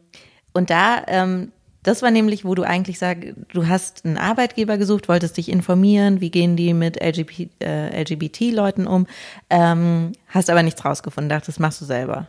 Speaker 1: und da, ähm, das war nämlich, wo du eigentlich sagst, du hast einen Arbeitgeber gesucht, wolltest dich informieren, wie gehen die mit LGBT, äh, LGBT-Leuten um, ähm, hast aber nichts rausgefunden, dachtest, das machst du selber.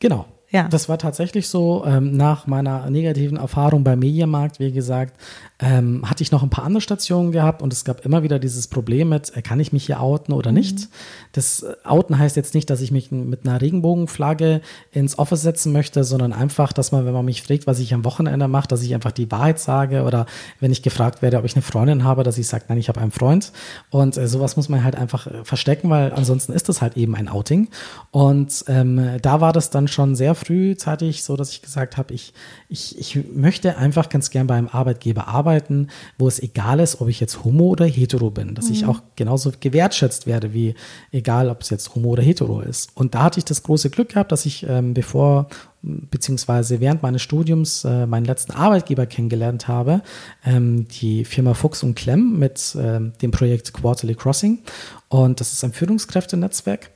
Speaker 9: Genau.
Speaker 1: Ja.
Speaker 9: Das war tatsächlich so. Ähm, nach meiner negativen Erfahrung beim Mediamarkt, wie gesagt, ähm, hatte ich noch ein paar andere Stationen gehabt und es gab immer wieder dieses Problem mit, äh, kann ich mich hier outen oder nicht? Das äh, Outen heißt jetzt nicht, dass ich mich mit einer Regenbogenflagge ins Office setzen möchte, sondern einfach, dass man, wenn man mich fragt, was ich am Wochenende mache, dass ich einfach die Wahrheit sage oder wenn ich gefragt werde, ob ich eine Freundin habe, dass ich sage, nein, ich habe einen Freund. Und äh, sowas muss man halt einfach äh, verstecken, weil ansonsten ist das halt eben ein Outing. Und ähm, da war das dann schon sehr frühzeitig so, dass ich gesagt habe, ich, ich, ich möchte einfach ganz gern bei einem Arbeitgeber arbeiten, wo es egal ist, ob ich jetzt homo oder hetero bin, dass ich auch genauso gewertschätzt werde, wie egal, ob es jetzt homo oder hetero ist. Und da hatte ich das große Glück gehabt, dass ich ähm, bevor beziehungsweise während meines Studiums äh, meinen letzten Arbeitgeber kennengelernt habe, ähm, die Firma Fuchs und Klemm mit ähm, dem Projekt Quarterly Crossing. Und das ist ein Führungskräftenetzwerk.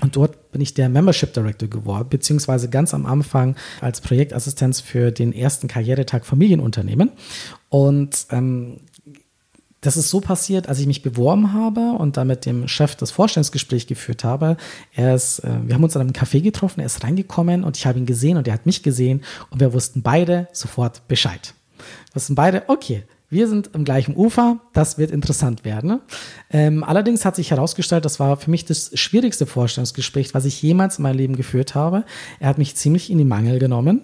Speaker 9: Und dort bin ich der Membership Director geworden, beziehungsweise ganz am Anfang als Projektassistenz für den ersten Karrieretag Familienunternehmen. Und ähm, das ist so passiert, als ich mich beworben habe und dann mit dem Chef das Vorstellungsgespräch geführt habe. Er ist, äh, wir haben uns an einem Café getroffen, er ist reingekommen und ich habe ihn gesehen und er hat mich gesehen und wir wussten beide sofort Bescheid. Wir wussten beide, okay, wir sind am gleichen Ufer, das wird interessant werden. ne? Ähm, allerdings hat sich herausgestellt, das war für mich das schwierigste Vorstellungsgespräch, was ich jemals in meinem Leben geführt habe. Er hat mich ziemlich in die Mangel genommen.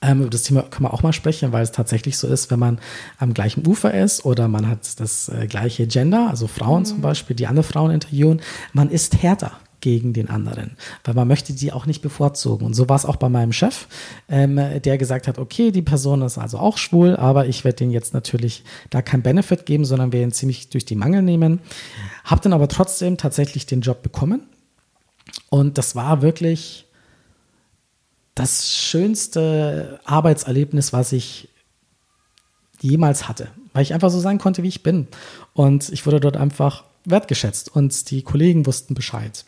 Speaker 9: Ähm, über das Thema können wir auch mal sprechen, weil es tatsächlich so ist, wenn man am gleichen Ufer ist oder man hat das äh, gleiche Gender, also Frauen zum Beispiel, die andere Frauen interviewen, man ist härter gegen den anderen, weil man möchte die auch nicht bevorzugen. Und so war es auch bei meinem Chef, ähm, der gesagt hat, okay, die Person ist also auch schwul, aber ich werde denen jetzt natürlich da kein Benefit geben, sondern werde ihn ziemlich durch die Mangel nehmen. Hab dann aber trotzdem tatsächlich den Job bekommen. Und das war wirklich das schönste Arbeitserlebnis, was ich jemals hatte, weil ich einfach so sein konnte, wie ich bin. Und ich wurde dort einfach wertgeschätzt und die Kollegen wussten Bescheid.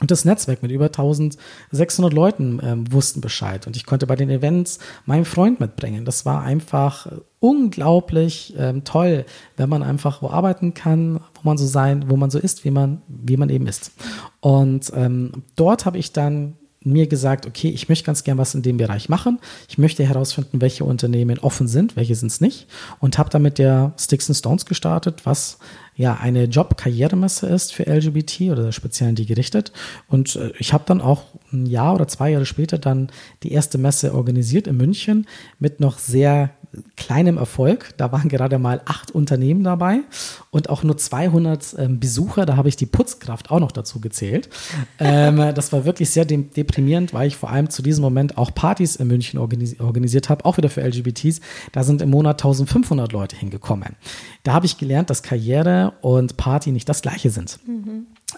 Speaker 9: Und das Netzwerk mit über 1600 Leuten ähm, wussten Bescheid. Und ich konnte bei den Events meinen Freund mitbringen. Das war einfach unglaublich ähm, toll, wenn man einfach wo arbeiten kann, wo man so sein, wo man so ist, wie man, wie man eben ist. Und ähm, dort habe ich dann mir gesagt, okay, ich möchte ganz gern was in dem Bereich machen. Ich möchte herausfinden, welche Unternehmen offen sind, welche sind es nicht. Und habe dann mit der Sticks and Stones gestartet, was ja eine Job-Karrieremesse ist für LGBT oder speziell an die gerichtet. Und äh, ich habe dann auch ein Jahr oder zwei Jahre später dann die erste Messe organisiert in München mit noch sehr kleinem Erfolg. Da waren gerade mal acht Unternehmen dabei und auch nur 200 ähm, Besucher. Da habe ich die Putzkraft auch noch dazu gezählt. Ähm, das war wirklich sehr de deprimierend, weil ich vor allem zu diesem Moment auch Partys in München organis organisiert habe, auch wieder für LGBTs. Da sind im Monat 1500 Leute hingekommen. Da habe ich gelernt, dass Karriere und Party nicht das gleiche sind.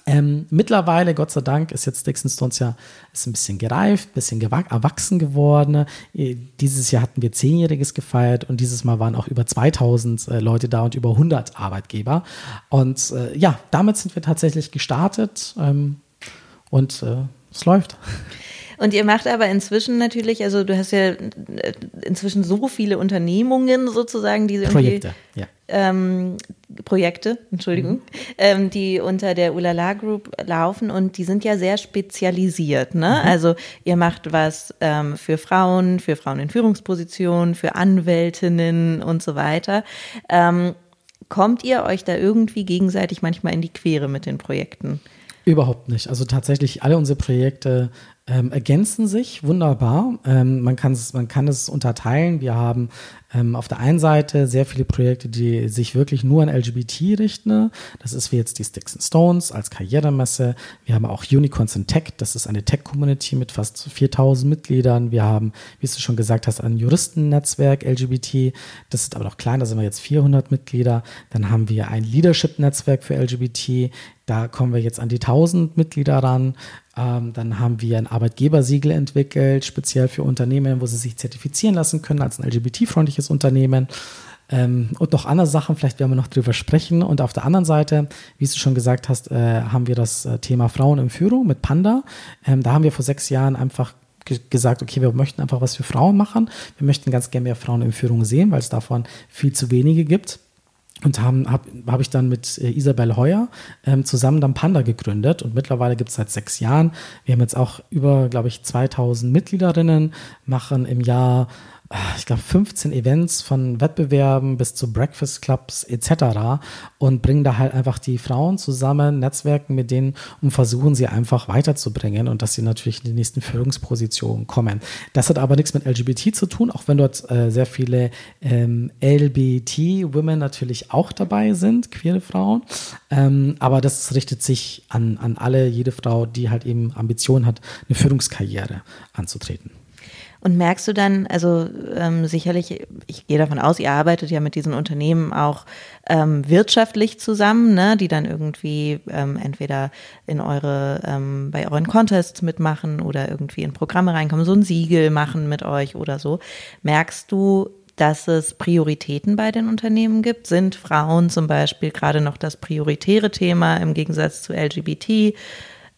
Speaker 9: Ähm, mittlerweile, Gott sei Dank, ist jetzt Dixon Stones ja ist ein bisschen gereift, ein bisschen erwachsen geworden. Äh, Dieses Jahr hatten wir Zehnjähriges gefeiert und dieses Mal waren auch über 2000 äh, Leute da und über 100 Arbeitgeber. Und äh, ja, damit sind wir tatsächlich gestartet ähm, und äh, es läuft.
Speaker 1: Und ihr macht aber inzwischen natürlich, also du hast ja äh, inzwischen so viele Unternehmungen sozusagen, die
Speaker 9: Projekte, ja.
Speaker 1: ähm, Projekte, Entschuldigung, ähm, die unter der Ulala Group laufen und die sind ja sehr spezialisiert. Ne? Also ihr macht was ähm, für Frauen, für Frauen in Führungspositionen, für Anwältinnen und so weiter. Ähm, kommt ihr euch da irgendwie gegenseitig manchmal in die Quere mit den Projekten?
Speaker 9: Überhaupt nicht. Also tatsächlich alle unsere Projekte ähm, ergänzen sich wunderbar. Ähm, man, kann es, man kann es unterteilen. Wir haben ähm, auf der einen Seite sehr viele Projekte, die sich wirklich nur an LGBT richten. Das ist wie jetzt die Sticks and Stones als Karrieremesse. Wir haben auch Unicorns in Tech. Das ist eine Tech-Community mit fast 4000 Mitgliedern. Wir haben, wie du schon gesagt hast, ein Juristennetzwerk LGBT. Das ist aber noch klein, da sind wir jetzt 400 Mitglieder. Dann haben wir ein Leadership-Netzwerk für LGBT. Da kommen wir jetzt an die 1000 Mitglieder ran. Ähm, dann haben wir ein Arbeitgebersiegel entwickelt, speziell für Unternehmen, wo sie sich zertifizieren lassen können als ein LGBT-freundliches Unternehmen. Ähm, und noch andere Sachen, vielleicht werden wir noch drüber sprechen. Und auf der anderen Seite, wie du schon gesagt hast, äh, haben wir das äh, Thema Frauen in Führung mit Panda. Ähm, da haben wir vor sechs Jahren einfach gesagt, okay, wir möchten einfach was für Frauen machen. Wir möchten ganz gerne mehr Frauen in Führung sehen, weil es davon viel zu wenige gibt und habe hab, ich dann mit äh, Isabel Heuer ähm, zusammen dann Panda gegründet und mittlerweile gibt es seit sechs Jahren. Wir haben jetzt auch über, glaube ich, 2000 Mitgliederinnen, machen im Jahr Ah, ich glaube, 15 Events von Wettbewerben bis zu Breakfast Clubs etc. und bringen da halt einfach die Frauen zusammen, Netzwerken mit denen und versuchen sie einfach weiterzubringen und dass sie natürlich in die nächsten Führungspositionen kommen. Das hat aber nichts mit LGBT zu tun, auch wenn dort äh, sehr viele ähm, LBT-Women natürlich auch dabei sind, queere Frauen. Ähm, aber das richtet sich an, an alle, jede Frau, die halt eben Ambitionen hat, eine Führungskarriere anzutreten.
Speaker 1: Und merkst du dann, also ähm, sicherlich, ich gehe davon aus, ihr arbeitet ja mit diesen Unternehmen auch ähm, wirtschaftlich zusammen, ne, die dann irgendwie ähm, entweder in eure, ähm, bei euren Contests mitmachen oder irgendwie in Programme reinkommen, so ein Siegel machen mit euch oder so. Merkst du, dass es Prioritäten bei den Unternehmen gibt? Sind Frauen zum Beispiel gerade noch das prioritäre Thema im Gegensatz zu LGBT?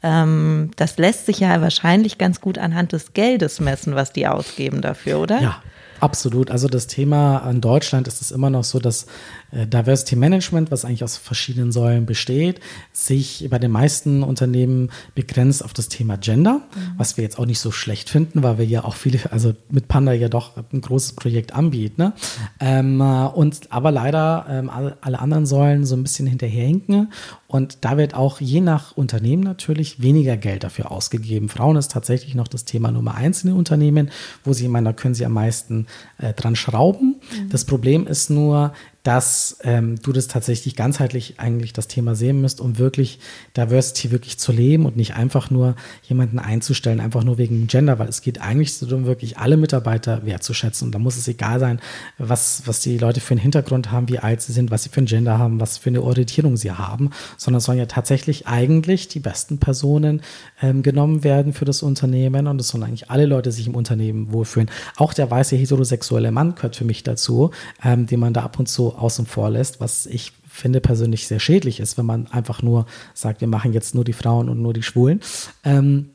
Speaker 1: Ähm, das lässt sich ja wahrscheinlich ganz gut anhand des Geldes messen, was die ausgeben dafür, oder?
Speaker 9: Ja, absolut. Also das Thema in Deutschland ist es immer noch so, dass Diversity Management, was eigentlich aus verschiedenen Säulen besteht, sich bei den meisten Unternehmen begrenzt auf das Thema Gender, mhm. was wir jetzt auch nicht so schlecht finden, weil wir ja auch viele, also mit Panda ja doch ein großes Projekt anbieten. Ne? Ähm, äh, und aber leider ähm, alle, alle anderen Säulen so ein bisschen hinterherhinken. Und da wird auch je nach Unternehmen natürlich weniger Geld dafür ausgegeben. Frauen ist tatsächlich noch das Thema Nummer eins in den Unternehmen, wo sie meinen, da können sie am meisten äh, dran schrauben. Mhm. Das Problem ist nur, dass ähm, du das tatsächlich ganzheitlich eigentlich das Thema sehen müsst, um wirklich Diversity wirklich zu leben und nicht einfach nur jemanden einzustellen, einfach nur wegen Gender, weil es geht eigentlich darum, wirklich alle Mitarbeiter wertzuschätzen. Und da muss es egal sein, was, was die Leute für einen Hintergrund haben, wie alt sie sind, was sie für ein Gender haben, was für eine Orientierung sie haben, sondern es sollen ja tatsächlich eigentlich die besten Personen ähm, genommen werden für das Unternehmen und es sollen eigentlich alle Leute sich im Unternehmen wohlfühlen. Auch der weiße heterosexuelle Mann gehört für mich dazu, ähm, den man da ab und zu außen vor lässt, was ich finde persönlich sehr schädlich ist, wenn man einfach nur sagt, wir machen jetzt nur die Frauen und nur die Schwulen. Ähm,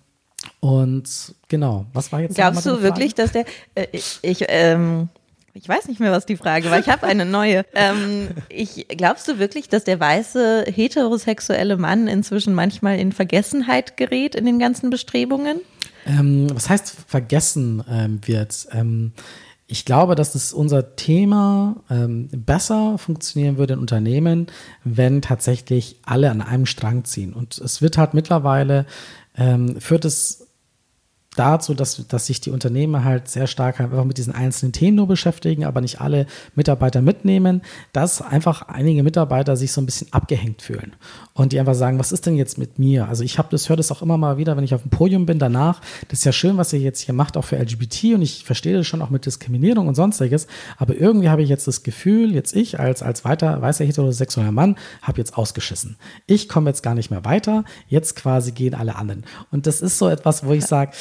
Speaker 9: und genau, was war jetzt?
Speaker 1: Glaubst du wirklich, dass der, äh, ich, ich ähm, ich weiß nicht mehr, was die Frage war. Ich habe eine neue. Ähm, ich, glaubst du wirklich, dass der weiße heterosexuelle Mann inzwischen manchmal in Vergessenheit gerät in den ganzen Bestrebungen?
Speaker 9: Ähm, was heißt vergessen ähm, wird? Ich glaube, dass es unser Thema ähm, besser funktionieren würde in Unternehmen, wenn tatsächlich alle an einem Strang ziehen. Und es wird halt mittlerweile, ähm, führt es dazu, dass, dass sich die Unternehmen halt sehr stark einfach mit diesen einzelnen Themen nur beschäftigen, aber nicht alle Mitarbeiter mitnehmen, dass einfach einige Mitarbeiter sich so ein bisschen abgehängt fühlen und die einfach sagen, was ist denn jetzt mit mir? Also ich habe das, höre das auch immer mal wieder, wenn ich auf dem Podium bin danach, das ist ja schön, was ihr jetzt hier macht, auch für LGBT und ich verstehe das schon auch mit Diskriminierung und sonstiges, aber irgendwie habe ich jetzt das Gefühl, jetzt ich als, als weiter, weißer heterosexueller Mann, habe jetzt ausgeschissen. Ich komme jetzt gar nicht mehr weiter, jetzt quasi gehen alle anderen. Und das ist so etwas, wo ich sage,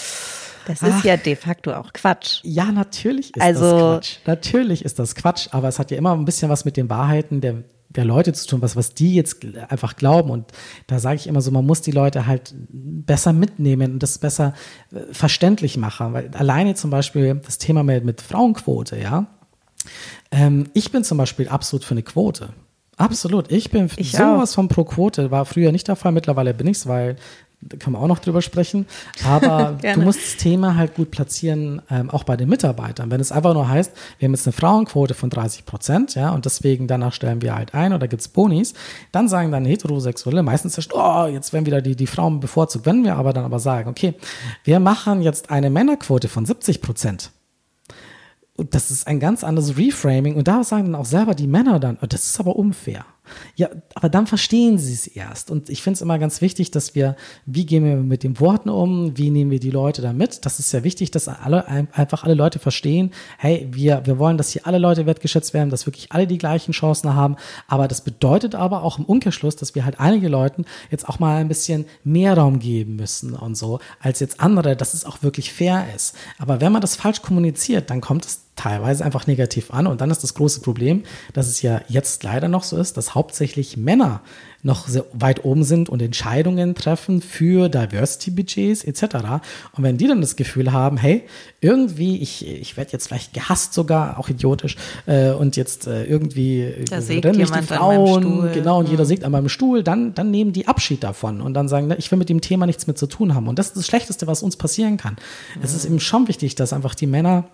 Speaker 1: das ist Ach, ja de facto auch Quatsch.
Speaker 9: Ja, natürlich ist
Speaker 1: also,
Speaker 9: das Quatsch. Natürlich ist das Quatsch, aber es hat ja immer ein bisschen was mit den Wahrheiten der, der Leute zu tun, was, was die jetzt einfach glauben. Und da sage ich immer so, man muss die Leute halt besser mitnehmen und das besser äh, verständlich machen. Weil alleine zum Beispiel das Thema mit, mit Frauenquote, ja. Ähm, ich bin zum Beispiel absolut für eine Quote. Absolut. Ich bin
Speaker 1: Ich
Speaker 9: sowas von pro Quote. War früher nicht der Fall, mittlerweile bin ich's, weil da können wir auch noch drüber sprechen. Aber du musst das Thema halt gut platzieren, ähm, auch bei den Mitarbeitern. Wenn es einfach nur heißt, wir haben jetzt eine Frauenquote von 30 Prozent, ja, und deswegen danach stellen wir halt ein oder gibt's Bonis, dann sagen dann Heterosexuelle meistens, oh, jetzt werden wieder die, die Frauen bevorzugt. Wenn wir aber dann aber sagen, okay, wir machen jetzt eine Männerquote von 70 Prozent, und das ist ein ganz anderes Reframing. Und da sagen dann auch selber die Männer dann, oh, das ist aber unfair. Ja, aber dann verstehen sie es erst. Und ich finde es immer ganz wichtig, dass wir, wie gehen wir mit den Worten um, wie nehmen wir die Leute da mit. Das ist ja wichtig, dass alle einfach alle Leute verstehen, hey, wir, wir wollen, dass hier alle Leute wertgeschätzt werden, dass wirklich alle die gleichen Chancen haben. Aber das bedeutet aber auch im Umkehrschluss, dass wir halt einige Leuten jetzt auch mal ein bisschen mehr Raum geben müssen und so, als jetzt andere, dass es auch wirklich fair ist. Aber wenn man das falsch kommuniziert, dann kommt es teilweise einfach negativ an. Und dann ist das große Problem, dass es ja jetzt leider noch so ist, dass hauptsächlich Männer noch sehr weit oben sind und Entscheidungen treffen für Diversity-Budgets etc. Und wenn die dann das Gefühl haben, hey, irgendwie, ich, ich werde jetzt vielleicht gehasst sogar, auch idiotisch, äh, und jetzt äh, irgendwie
Speaker 1: Da sägt
Speaker 9: rennen mich die Frauen, genau, und jeder
Speaker 1: Mhm.
Speaker 9: sägt an meinem Stuhl, dann, dann nehmen die Abschied davon und dann sagen, ne, ich will mit dem Thema nichts mehr zu tun haben. Und das ist das Schlechteste, was uns passieren kann. Es ist eben schon wichtig, dass einfach die Männer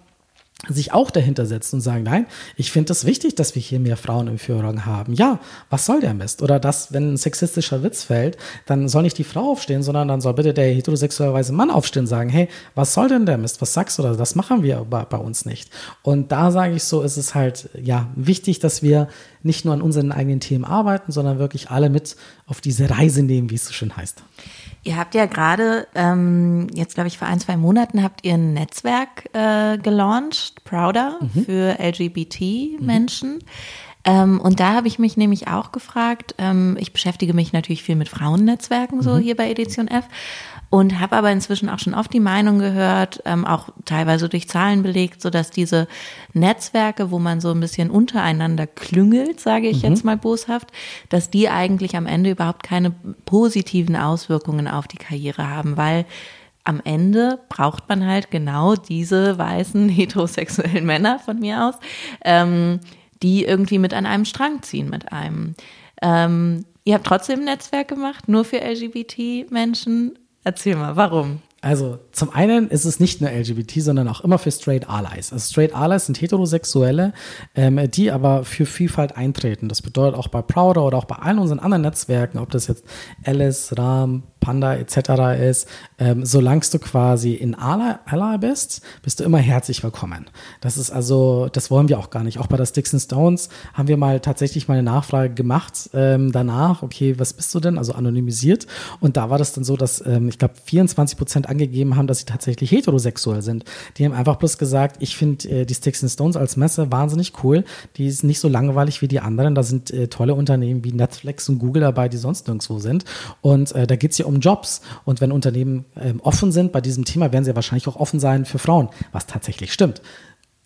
Speaker 9: sich auch dahinter setzen und sagen, nein, ich finde es wichtig, dass wir hier mehr Frauen in Führung haben. Ja, was soll der Mist? Oder dass, wenn ein sexistischer Witz fällt, dann soll nicht die Frau aufstehen, sondern dann soll bitte der heterosexuellerweise Mann aufstehen und sagen, hey, was soll denn der Mist? Was sagst du da? Das machen wir bei, bei uns nicht. Und da sage ich so, ist es halt, ja, wichtig, dass wir nicht nur an unseren eigenen Themen arbeiten, sondern wirklich alle mit auf diese Reise nehmen, wie es so schön heißt.
Speaker 1: Ihr habt ja gerade, ähm, jetzt glaube ich vor ein, zwei Monaten, habt ihr ein Netzwerk äh, gelauncht, Prouder, für LGBT-Menschen. Ähm, und da habe ich mich nämlich auch gefragt, ähm, ich beschäftige mich natürlich viel mit Frauennetzwerken so hier bei Edition F und habe aber inzwischen auch schon oft die Meinung gehört, ähm, auch teilweise durch Zahlen belegt, so dass diese Netzwerke, wo man so ein bisschen untereinander klüngelt, sage ich jetzt mal boshaft, dass die eigentlich am Ende überhaupt keine positiven Auswirkungen auf die Karriere haben, weil am Ende braucht man halt genau diese weißen heterosexuellen Männer von mir aus, ähm, die irgendwie mit an einem Strang ziehen mit einem. Ähm, ihr habt trotzdem ein Netzwerk gemacht, nur für LGBT-Menschen. Erzähl mal, warum?
Speaker 9: Also zum einen ist es nicht nur LGBT, sondern auch immer für Straight Allies. Also Straight Allies sind Heterosexuelle, ähm, die aber für Vielfalt eintreten. Das bedeutet auch bei Prouder oder auch bei allen unseren anderen Netzwerken, ob das jetzt Alice, Ram, Panda etc. ist, ähm, solange du quasi in Ally bist, bist du immer herzlich willkommen. Das ist also, das wollen wir auch gar nicht. Auch bei der Sticks and Stones haben wir mal tatsächlich mal eine Nachfrage gemacht ähm, danach, okay, was bist du denn? Also anonymisiert. Und da war das dann so, dass ähm, ich glaube 24 Prozent angegeben haben, dass sie tatsächlich heterosexuell sind. Die haben einfach bloß gesagt, ich finde äh, die Sticks and Stones als Messe wahnsinnig cool. Die ist nicht so langweilig wie die anderen. Da sind äh, tolle Unternehmen wie Netflix und Google dabei, die sonst nirgendwo sind. Und äh, da geht's ja um Jobs. Und wenn Unternehmen ähm, offen sind bei diesem Thema, werden sie ja wahrscheinlich auch offen sein für Frauen, was tatsächlich stimmt.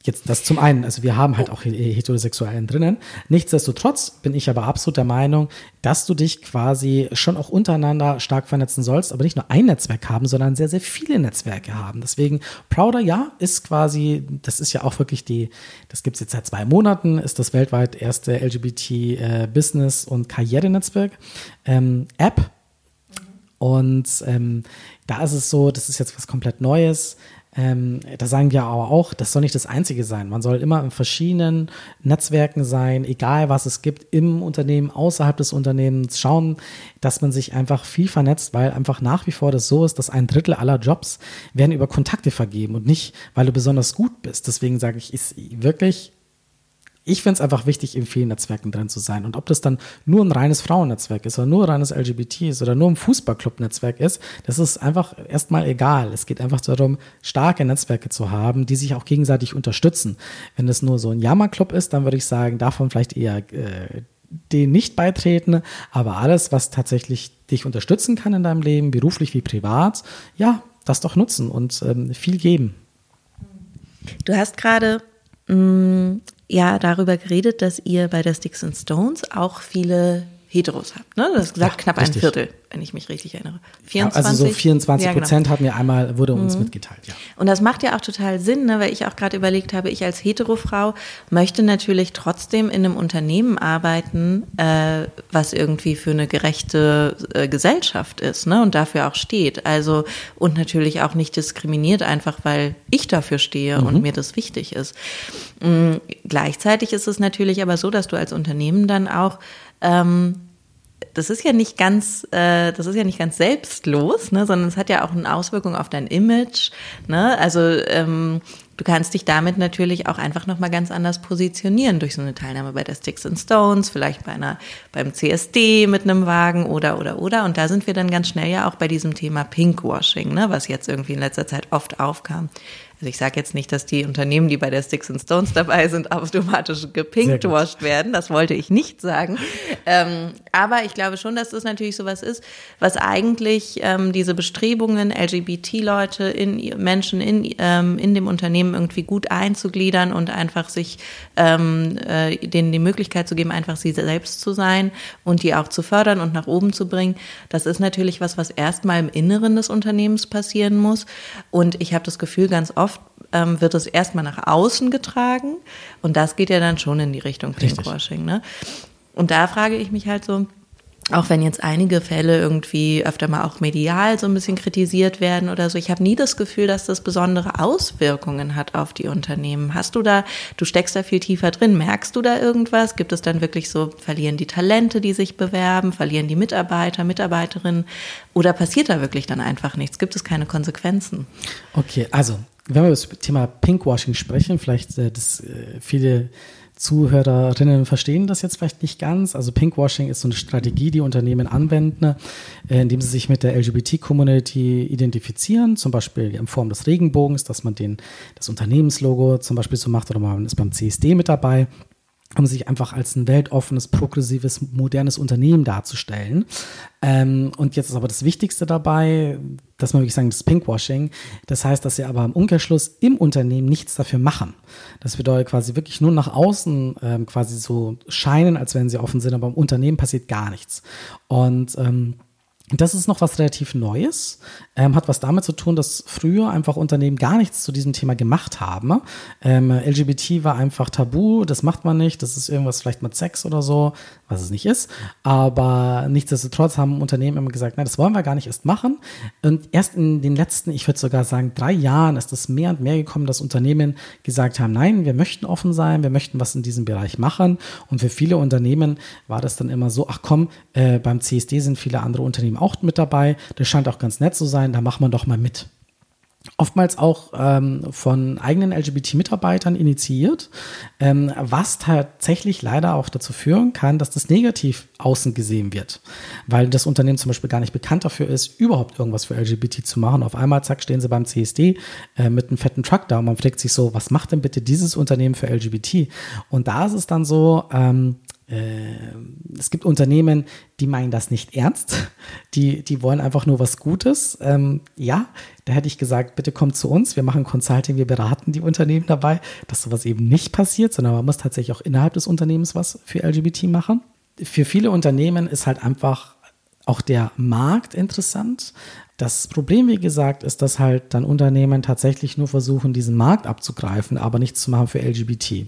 Speaker 9: Jetzt das zum einen, also wir haben halt auch he- Heterosexuellen drinnen. Nichtsdestotrotz bin ich aber absolut der Meinung, dass du dich quasi schon auch untereinander stark vernetzen sollst, aber nicht nur ein Netzwerk haben, sondern sehr, sehr viele Netzwerke haben. Deswegen Prouder, ja, ist quasi, das ist ja auch wirklich die, das gibt's jetzt seit zwei Monaten, ist das weltweit erste LGBT-Business- und Karrierenetzwerk. Und ähm, da ist es so, das ist jetzt was komplett Neues. Ähm, da sagen wir aber auch, das soll nicht das Einzige sein. Man soll immer in verschiedenen Netzwerken sein, egal was es gibt, im Unternehmen, außerhalb des Unternehmens, schauen, dass man sich einfach viel vernetzt, weil einfach nach wie vor das so ist, dass ein Drittel aller Jobs werden über Kontakte vergeben und nicht, weil du besonders gut bist. Deswegen sage ich, ist wirklich ich finde es einfach wichtig, in vielen Netzwerken drin zu sein. Und ob das dann nur ein reines Frauennetzwerk ist oder nur ein reines LGBT ist oder nur ein Fußballclub-Netzwerk ist, das ist einfach erstmal egal. Es geht einfach darum, starke Netzwerke zu haben, die sich auch gegenseitig unterstützen. Wenn es nur so ein Jammerclub ist, dann würde ich sagen, davon vielleicht eher äh, den nicht beitreten, aber alles, was tatsächlich dich unterstützen kann in deinem Leben, beruflich wie privat, ja, das doch nutzen und ähm, viel geben.
Speaker 1: Du hast gerade mh, ja darüber geredet, dass ihr bei der Sticks and Stones auch viele Heteros habt. Ne? Das ist gesagt
Speaker 9: Ja,
Speaker 1: knapp
Speaker 9: richtig.
Speaker 1: ein Viertel, wenn ich mich richtig erinnere.
Speaker 9: Ja,
Speaker 1: 24?
Speaker 9: also so 24
Speaker 1: Ja, genau.
Speaker 9: Prozent hat mir einmal, wurde uns mitgeteilt, ja.
Speaker 1: Und das macht ja auch total Sinn, ne, weil ich auch gerade überlegt habe, ich als Heterofrau möchte natürlich trotzdem in einem Unternehmen arbeiten, äh, was irgendwie für eine gerechte äh, Gesellschaft ist ne, und dafür auch steht. Also und natürlich auch nicht diskriminiert, einfach weil ich dafür stehe und mir das wichtig ist. Mm, gleichzeitig ist es natürlich aber so, dass du als Unternehmen dann auch ähm, das ist ja nicht ganz, äh, das ist ja nicht ganz selbstlos, ne, sondern es hat ja auch eine Auswirkung auf dein Image. Ne? Also ähm, du kannst dich damit natürlich auch einfach nochmal ganz anders positionieren durch so eine Teilnahme bei der Sticks and Stones, vielleicht bei einer beim CSD mit einem Wagen oder oder oder. Und da sind wir dann ganz schnell ja auch bei diesem Thema Pinkwashing, ne, was jetzt irgendwie in letzter Zeit oft aufkam. Also ich sage jetzt nicht, dass die Unternehmen, die bei der Sticks and Stones dabei sind, automatisch gepinkwashed werden. Das wollte ich nicht sagen. Ähm, aber ich glaube schon, dass das natürlich sowas ist, was eigentlich ähm, diese Bestrebungen, LGBT-Leute, in Menschen in, ähm, in dem Unternehmen irgendwie gut einzugliedern und einfach sich ähm, äh, denen die Möglichkeit zu geben, einfach sie selbst zu sein und die auch zu fördern und nach oben zu bringen. Das ist natürlich was, was erstmal im Inneren des Unternehmens passieren muss. Und ich habe das Gefühl, ganz oft ähm, wird es erstmal nach außen getragen. Und das geht ja dann schon in die Richtung. Pinkwashing. Ne? Und da frage ich mich halt so, auch wenn jetzt einige Fälle irgendwie öfter mal auch medial so ein bisschen kritisiert werden oder so, ich habe nie das Gefühl, dass das besondere Auswirkungen hat auf die Unternehmen. Hast du da, du steckst da viel tiefer drin, merkst du da irgendwas? Gibt es dann wirklich so, verlieren die Talente, die sich bewerben, verlieren die Mitarbeiter, Mitarbeiterinnen oder passiert da wirklich dann einfach nichts? Gibt es keine Konsequenzen?
Speaker 9: Okay, also, wenn wir über das Thema Pinkwashing sprechen, vielleicht äh, das äh, viele Zuhörerinnen verstehen das jetzt vielleicht nicht ganz. Also Pinkwashing ist so eine Strategie, die Unternehmen anwenden, äh, indem sie sich mit der LGBT-Community identifizieren, zum Beispiel in Form des Regenbogens, dass man den, das Unternehmenslogo zum Beispiel so macht oder man ist beim CSD mit dabei um sich einfach als ein weltoffenes, progressives, modernes Unternehmen darzustellen. Ähm, und jetzt ist aber das Wichtigste dabei, dass man wirklich sagen, das Pinkwashing. Das heißt, dass sie aber im Umkehrschluss im Unternehmen nichts dafür machen. Das bedeutet quasi wirklich nur nach außen ähm, quasi so scheinen, als wenn sie offen sind, aber im Unternehmen passiert gar nichts. Und ähm, das ist noch was relativ Neues, ähm, hat was damit zu tun, dass früher einfach Unternehmen gar nichts zu diesem Thema gemacht haben. Ähm, LGBT war einfach tabu, das macht man nicht, das ist irgendwas vielleicht mit Sex oder so, was es nicht ist. Aber nichtsdestotrotz haben Unternehmen immer gesagt, nein, das wollen wir gar nicht erst machen. Und erst in den letzten, ich würde sogar sagen, drei Jahren ist es mehr und mehr gekommen, dass Unternehmen gesagt haben, nein, wir möchten offen sein, wir möchten was in diesem Bereich machen. Und für viele Unternehmen war das dann immer so, ach komm, äh, beim CSD sind viele andere Unternehmen auch mit dabei, das scheint auch ganz nett zu sein, da macht man doch mal mit oftmals auch ähm, von eigenen LGBT-Mitarbeitern initiiert, ähm, was tatsächlich leider auch dazu führen kann, dass das negativ außen gesehen wird, weil das Unternehmen zum Beispiel gar nicht bekannt dafür ist, überhaupt irgendwas für LGBT zu machen. Auf einmal, zack, stehen sie beim CSD äh, mit einem fetten Truck da und man fragt sich so, was macht denn bitte dieses Unternehmen für LGBT? Und da ist es dann so, ähm, es gibt Unternehmen, die meinen das nicht ernst. Die, die wollen einfach nur was Gutes. Ähm, ja, da hätte ich gesagt, bitte kommt zu uns. Wir machen Consulting, wir beraten die Unternehmen dabei, dass sowas eben nicht passiert, sondern man muss tatsächlich auch innerhalb des Unternehmens was für LGBT machen. Für viele Unternehmen ist halt einfach auch der Markt interessant. Das Problem, wie gesagt, ist, dass halt dann Unternehmen tatsächlich nur versuchen, diesen Markt abzugreifen, aber nichts zu machen für LGBT.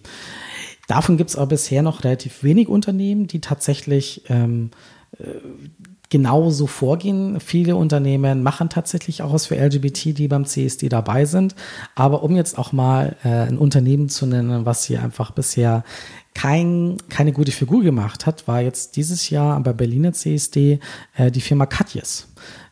Speaker 9: Davon gibt es aber bisher noch relativ wenig Unternehmen, die tatsächlich ähm, äh, genauso vorgehen. Viele Unternehmen machen tatsächlich auch was für LGBT, die beim CSD dabei sind. Aber um jetzt auch mal äh, ein Unternehmen zu nennen, was hier einfach bisher kein, keine gute Figur gemacht hat, war jetzt dieses Jahr bei Berliner CSD äh, die Firma Katjes.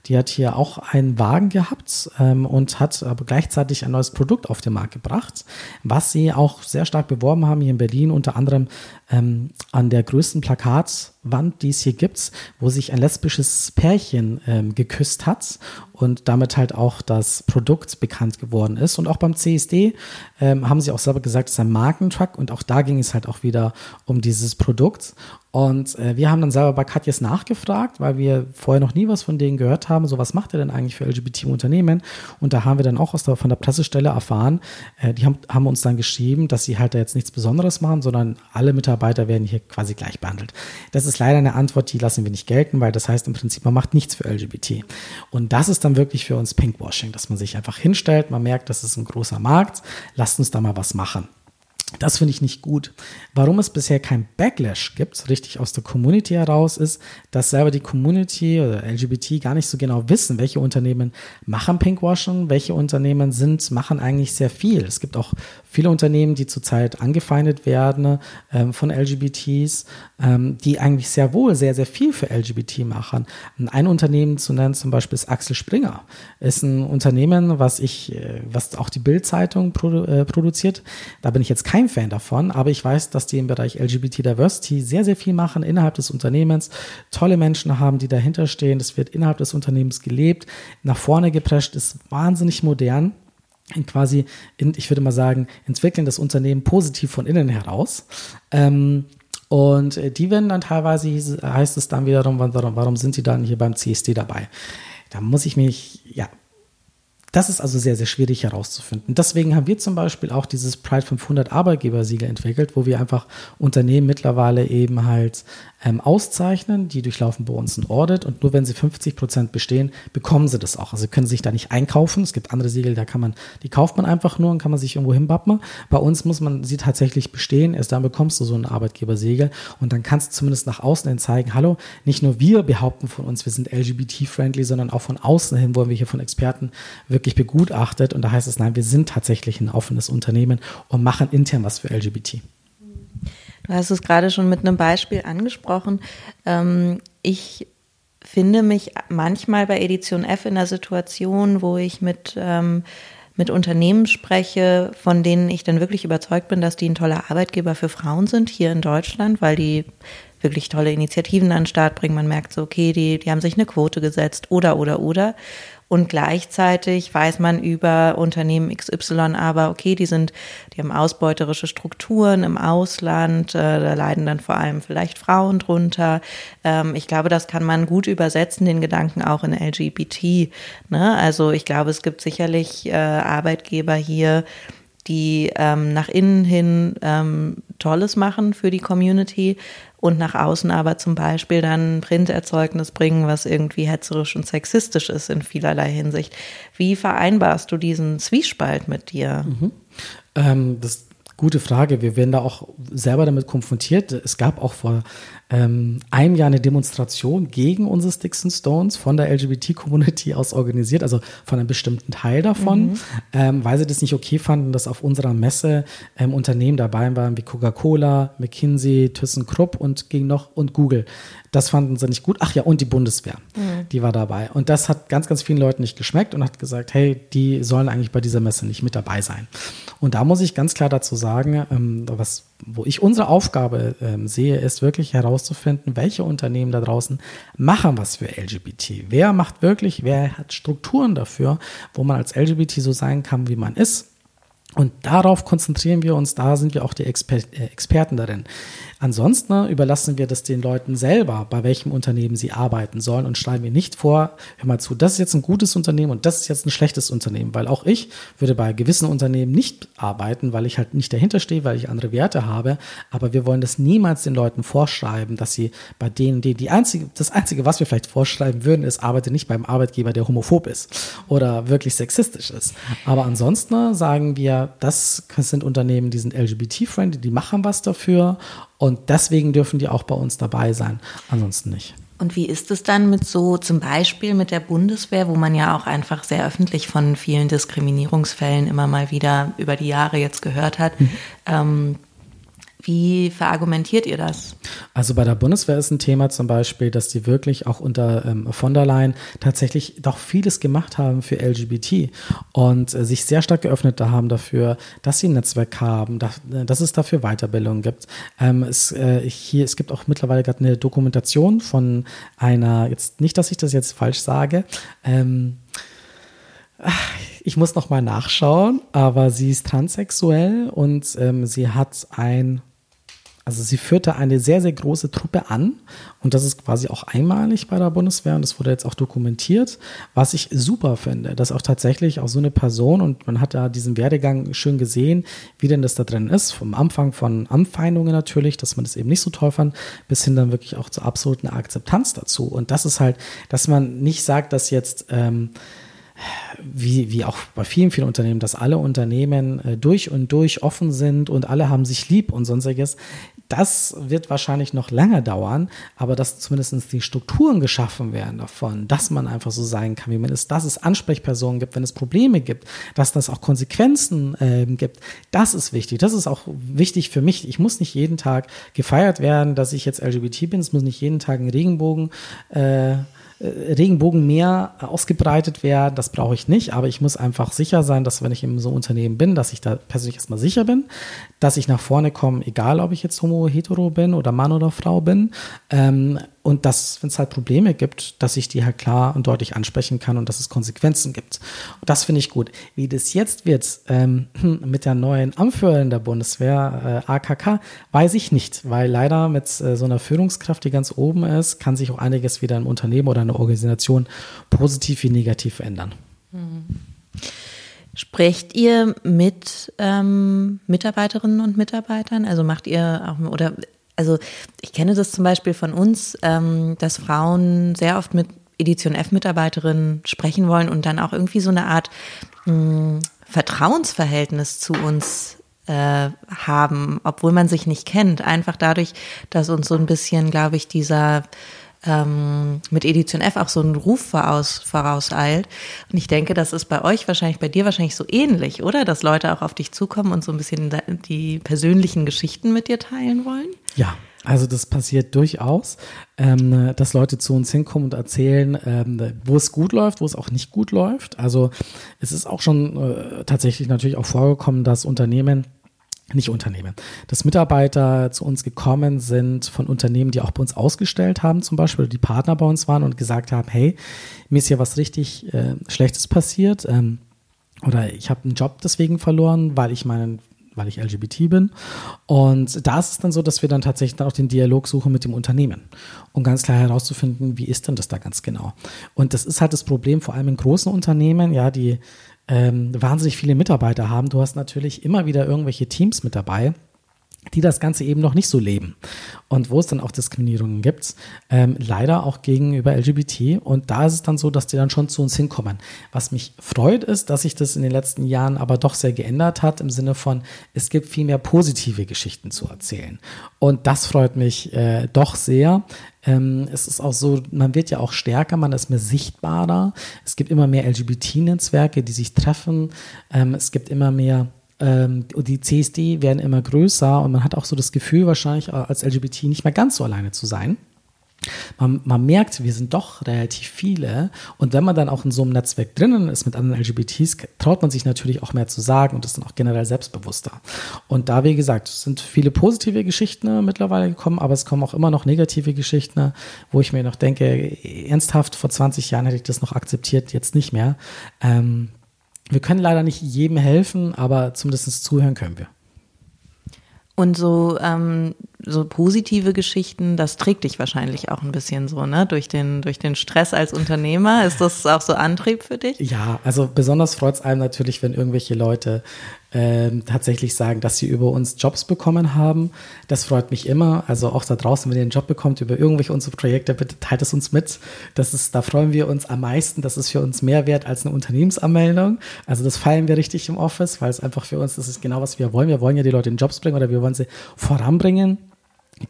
Speaker 9: Die hat hier auch einen Wagen gehabt ähm, und hat aber gleichzeitig ein neues Produkt auf den Markt gebracht, was sie auch sehr stark beworben haben hier in Berlin, unter anderem ähm, an der größten Plakatwand, die es hier gibt, wo sich ein lesbisches Pärchen ähm, geküsst hat und damit halt auch das Produkt bekannt geworden ist. Und auch beim CSD ähm, haben sie auch selber gesagt, es ist ein Markentruck und auch da ging es halt auch wieder um dieses Produkt. Und äh, wir haben dann selber bei Katjes nachgefragt, weil wir vorher noch nie was von denen gehört haben. So, was macht ihr denn eigentlich für LGBT-Unternehmen? Und da haben wir dann auch aus der, von der Pressestelle erfahren, äh, die haben, haben uns dann geschrieben, dass sie halt da jetzt nichts Besonderes machen, sondern alle Mitarbeiter werden hier quasi gleich behandelt. Das ist leider eine Antwort, die lassen wir nicht gelten, weil das heißt im Prinzip, man macht nichts für LGBT. Und das ist dann wirklich für uns Pinkwashing, dass man sich einfach hinstellt, man merkt, das ist ein großer Markt, lasst uns da mal was machen. Das finde ich nicht gut. Warum es bisher kein Backlash gibt, richtig aus der Community heraus, ist, dass selber die Community oder LGBT gar nicht so genau wissen, welche Unternehmen machen Pinkwashing, welche Unternehmen sind, machen eigentlich sehr viel. Es gibt auch viele Unternehmen, die zurzeit angefeindet werden ähm, von LGBTs, ähm, die eigentlich sehr wohl sehr, sehr viel für LGBT machen. Ein Unternehmen zu nennen zum Beispiel ist Axel Springer. Ist ein Unternehmen, was ich, äh, was auch die Bild-Zeitung produ äh, produziert. Da bin ich jetzt kein Fan davon, aber ich weiß, dass die im Bereich LGBT Diversity sehr, sehr viel machen innerhalb des Unternehmens, tolle Menschen haben, die dahinter stehen. Das wird innerhalb des Unternehmens gelebt, nach vorne geprescht, ist wahnsinnig modern quasi, in, ich würde mal sagen, entwickeln das Unternehmen positiv von innen heraus. Ähm, und äh, die werden dann teilweise, heißt es dann wiederum, warum, warum sind die dann hier beim CSD dabei? Da muss ich mich, ja, das ist also sehr, sehr schwierig herauszufinden. Deswegen haben wir zum Beispiel auch dieses Pride 500 Arbeitgebersiegel entwickelt, wo wir einfach Unternehmen mittlerweile eben halt ähm, auszeichnen. Die durchlaufen bei uns ein Audit und nur wenn sie 50 Prozent bestehen, bekommen sie das auch. Also sie können sich da nicht einkaufen. Es gibt andere Siegel, da kann man, die kauft man einfach nur und kann man sich irgendwo hinbappen. Bei uns muss man sie tatsächlich bestehen. Erst dann bekommst du so ein Arbeitgebersiegel und dann kannst du zumindest nach außen hin zeigen, hallo, nicht nur wir behaupten von uns, wir sind LGBT-friendly, sondern auch von außen hin wurden wir hier von Experten wirklich begutachtet und da heißt es, nein, wir sind tatsächlich ein offenes Unternehmen und machen intern was für LGBT.
Speaker 1: Du hast es gerade schon mit einem Beispiel angesprochen. Ähm, ich finde mich manchmal bei Edition F in der Situation, wo ich mit, ähm, mit Unternehmen spreche, von denen ich dann wirklich überzeugt bin, dass die ein toller Arbeitgeber für Frauen sind hier in Deutschland, weil die wirklich tolle Initiativen an den Start bringen. Man merkt so, okay, die, die haben sich eine Quote gesetzt oder, oder, oder. Und gleichzeitig weiß man über Unternehmen XY aber, okay, die sind, die haben ausbeuterische Strukturen im Ausland, äh, da leiden dann vor allem vielleicht Frauen drunter. Ähm, ich glaube, das kann man gut übersetzen, den Gedanken auch in LGBT. Ne? Also ich glaube, es gibt sicherlich äh, Arbeitgeber hier, die ähm, nach innen hin ähm, Tolles machen für die Community und nach außen aber zum Beispiel dann ein Printerzeugnis bringen, was irgendwie hetzerisch und sexistisch ist in vielerlei Hinsicht. Wie vereinbarst du diesen Zwiespalt mit dir?
Speaker 9: Mhm. Ähm, das Gute Frage. Wir werden da auch selber damit konfrontiert. Es gab auch vor ähm, einem Jahr eine Demonstration gegen unsere Sticks and Stones von der LGBT-Community aus organisiert, also von einem bestimmten Teil davon, mhm. ähm, weil sie das nicht okay fanden, dass auf unserer Messe ähm, Unternehmen dabei waren wie Coca-Cola, McKinsey, ThyssenKrupp und ging noch und Google. Das fanden sie nicht gut. Ach ja, und die Bundeswehr, mhm. die war dabei. Und das hat ganz, ganz vielen Leuten nicht geschmeckt und hat gesagt, hey, die sollen eigentlich bei dieser Messe nicht mit dabei sein. Und da muss ich ganz klar dazu sagen, ähm, was wo ich unsere Aufgabe ähm, sehe, ist wirklich herauszufinden, welche Unternehmen da draußen machen was für LGBT. Wer macht wirklich, wer hat Strukturen dafür, wo man als LGBT so sein kann, wie man ist. Und darauf konzentrieren wir uns, da sind wir auch die Exper äh, Experten darin. Ansonsten ne, überlassen wir das den Leuten selber, bei welchem Unternehmen sie arbeiten sollen und schreiben mir nicht vor, hör mal zu, das ist jetzt ein gutes Unternehmen und das ist jetzt ein schlechtes Unternehmen, weil auch ich würde bei gewissen Unternehmen nicht arbeiten, weil ich halt nicht dahinter stehe, weil ich andere Werte habe, aber wir wollen das niemals den Leuten vorschreiben, dass sie bei denen, die, die einzige, das einzige, was wir vielleicht vorschreiben würden, ist, arbeite nicht beim Arbeitgeber, der homophob ist oder wirklich sexistisch ist. Aber ansonsten ne, sagen wir, das sind Unternehmen, die sind LGBT-friendly, die machen was dafür und deswegen dürfen die auch bei uns dabei sein, ansonsten nicht.
Speaker 1: Und wie ist es dann mit so zum Beispiel mit der Bundeswehr, wo man ja auch einfach sehr öffentlich von vielen Diskriminierungsfällen immer mal wieder über die Jahre jetzt gehört hat? Mhm. Ähm, wie verargumentiert ihr das?
Speaker 9: Also bei der Bundeswehr ist ein Thema zum Beispiel, dass die wirklich auch unter ähm, von der Leyen tatsächlich doch vieles gemacht haben für LGBT und äh, sich sehr stark geöffnet haben dafür, dass sie ein Netzwerk haben, dass, äh, dass es dafür Weiterbildung gibt. Ähm, es, äh, hier, es gibt auch mittlerweile gerade eine Dokumentation von einer, jetzt nicht, dass ich das jetzt falsch sage, ähm, ich muss noch mal nachschauen, aber sie ist transsexuell und ähm, sie hat ein Also sie führte eine sehr, sehr große Truppe an und das ist quasi auch einmalig bei der Bundeswehr und das wurde jetzt auch dokumentiert, was ich super finde, dass auch tatsächlich auch so eine Person und man hat da diesen Werdegang schön gesehen, wie denn das da drin ist, vom Anfang von Anfeindungen natürlich, dass man das eben nicht so toll fand, bis hin dann wirklich auch zur absoluten Akzeptanz dazu. Und das ist halt, dass man nicht sagt, dass jetzt ähm, wie, wie auch bei vielen, vielen Unternehmen, dass alle Unternehmen äh, durch und durch offen sind und alle haben sich lieb und sonstiges. Das wird wahrscheinlich noch länger dauern, aber dass zumindest die Strukturen geschaffen werden davon, dass man einfach so sein kann, wie man ist, dass es Ansprechpersonen gibt, wenn es Probleme gibt, dass das auch Konsequenzen äh, gibt, das ist wichtig. Das ist auch wichtig für mich. Ich muss nicht jeden Tag gefeiert werden, dass ich jetzt LGBT bin. Es muss nicht jeden Tag ein Regenbogen äh, Regenbogenmeer ausgebreitet werden, das brauche ich nicht, aber ich muss einfach sicher sein, dass wenn ich in so einem Unternehmen bin, dass ich da persönlich erstmal sicher bin, dass ich nach vorne komme, egal ob ich jetzt homo, hetero bin oder Mann oder Frau bin. Ähm, und dass, wenn es halt Probleme gibt, dass ich die halt klar und deutlich ansprechen kann und dass es Konsequenzen gibt. Und das finde ich gut. Wie das jetzt wird ähm, mit der neuen Anführerin der Bundeswehr, äh, AKK, weiß ich nicht, weil leider mit äh, so einer Führungskraft, die ganz oben ist, kann sich auch einiges wieder im Unternehmen oder in der Organisation positiv wie negativ verändern.
Speaker 1: Mhm. Sprecht ihr mit ähm, Mitarbeiterinnen und Mitarbeitern? Also macht ihr auch oder also ich kenne das zum Beispiel von uns, ähm, dass Frauen sehr oft mit Edition F-Mitarbeiterinnen sprechen wollen und dann auch irgendwie so eine Art mh, hm, Vertrauensverhältnis zu uns äh, haben, obwohl man sich nicht kennt. Einfach dadurch, dass uns so ein bisschen, glaube ich, dieser ähm, mit Edition F auch so ein Ruf voraus, vorauseilt. Und ich denke, das ist bei euch wahrscheinlich, bei dir wahrscheinlich so ähnlich, oder? Dass Leute auch auf dich zukommen und so ein bisschen die persönlichen Geschichten mit dir teilen wollen?
Speaker 9: Ja, also das passiert durchaus, ähm, dass Leute zu uns hinkommen und erzählen, ähm, wo es gut läuft, wo es auch nicht gut läuft. Also es ist auch schon äh, tatsächlich natürlich auch vorgekommen, dass Unternehmen nicht Unternehmen, dass Mitarbeiter zu uns gekommen sind von Unternehmen, die auch bei uns ausgestellt haben, zum Beispiel, die Partner bei uns waren und gesagt haben, hey, mir ist hier was richtig äh, Schlechtes passiert ähm, oder ich habe einen Job deswegen verloren, weil ich meinen weil ich LGBT bin. Und da ist es dann so, dass wir dann tatsächlich auch den Dialog suchen mit dem Unternehmen, um ganz klar herauszufinden, wie ist denn das da ganz genau. Und das ist halt das Problem, vor allem in großen Unternehmen, ja, die ähm, wahnsinnig viele Mitarbeiter haben. Du hast natürlich immer wieder irgendwelche Teams mit dabei die das Ganze eben noch nicht so leben und wo es dann auch Diskriminierungen gibt, ähm, leider auch gegenüber LGBT und da ist es dann so, dass die dann schon zu uns hinkommen. Was mich freut ist, dass sich das in den letzten Jahren aber doch sehr geändert hat im Sinne von, es gibt viel mehr positive Geschichten zu erzählen und das freut mich äh, doch sehr. Ähm, es ist auch so, man wird ja auch stärker, man ist mehr sichtbarer. Es gibt immer mehr LGBT-Netzwerke, die sich treffen. Ähm, es gibt immer mehr ähm, die CSD werden immer größer und man hat auch so das Gefühl, wahrscheinlich als LGBT nicht mehr ganz so alleine zu sein. Man, man, merkt, wir sind doch relativ viele. Und wenn man dann auch in so einem Netzwerk drinnen ist mit anderen LGBTs, traut man sich natürlich auch mehr zu sagen und ist dann auch generell selbstbewusster. Und da, wie gesagt, sind viele positive Geschichten mittlerweile gekommen, aber es kommen auch immer noch negative Geschichten, wo ich mir noch denke, ernsthaft, vor 20 Jahren hätte ich das noch akzeptiert, jetzt nicht mehr. Ähm, wir können leider nicht jedem helfen, aber zumindest zuhören können wir.
Speaker 1: Und so, ähm, so positive Geschichten, das trägt dich wahrscheinlich auch ein bisschen so, ne? Durch den, durch den Stress als Unternehmer. Ist das auch so Antrieb für dich?
Speaker 9: Ja, also besonders freut es einem natürlich, wenn irgendwelche Leute ähm, tatsächlich sagen, dass sie über uns Jobs bekommen haben. Das freut mich immer. Also auch da draußen, wenn ihr einen Job bekommt über irgendwelche unsere Projekte, bitte teilt es uns mit. Das ist, da freuen wir uns am meisten. Das ist für uns mehr wert als eine Unternehmensanmeldung. Also das feiern wir richtig im Office, weil es einfach für uns, das ist genau, was wir wollen. Wir wollen ja die Leute in Jobs bringen oder wir wollen sie voranbringen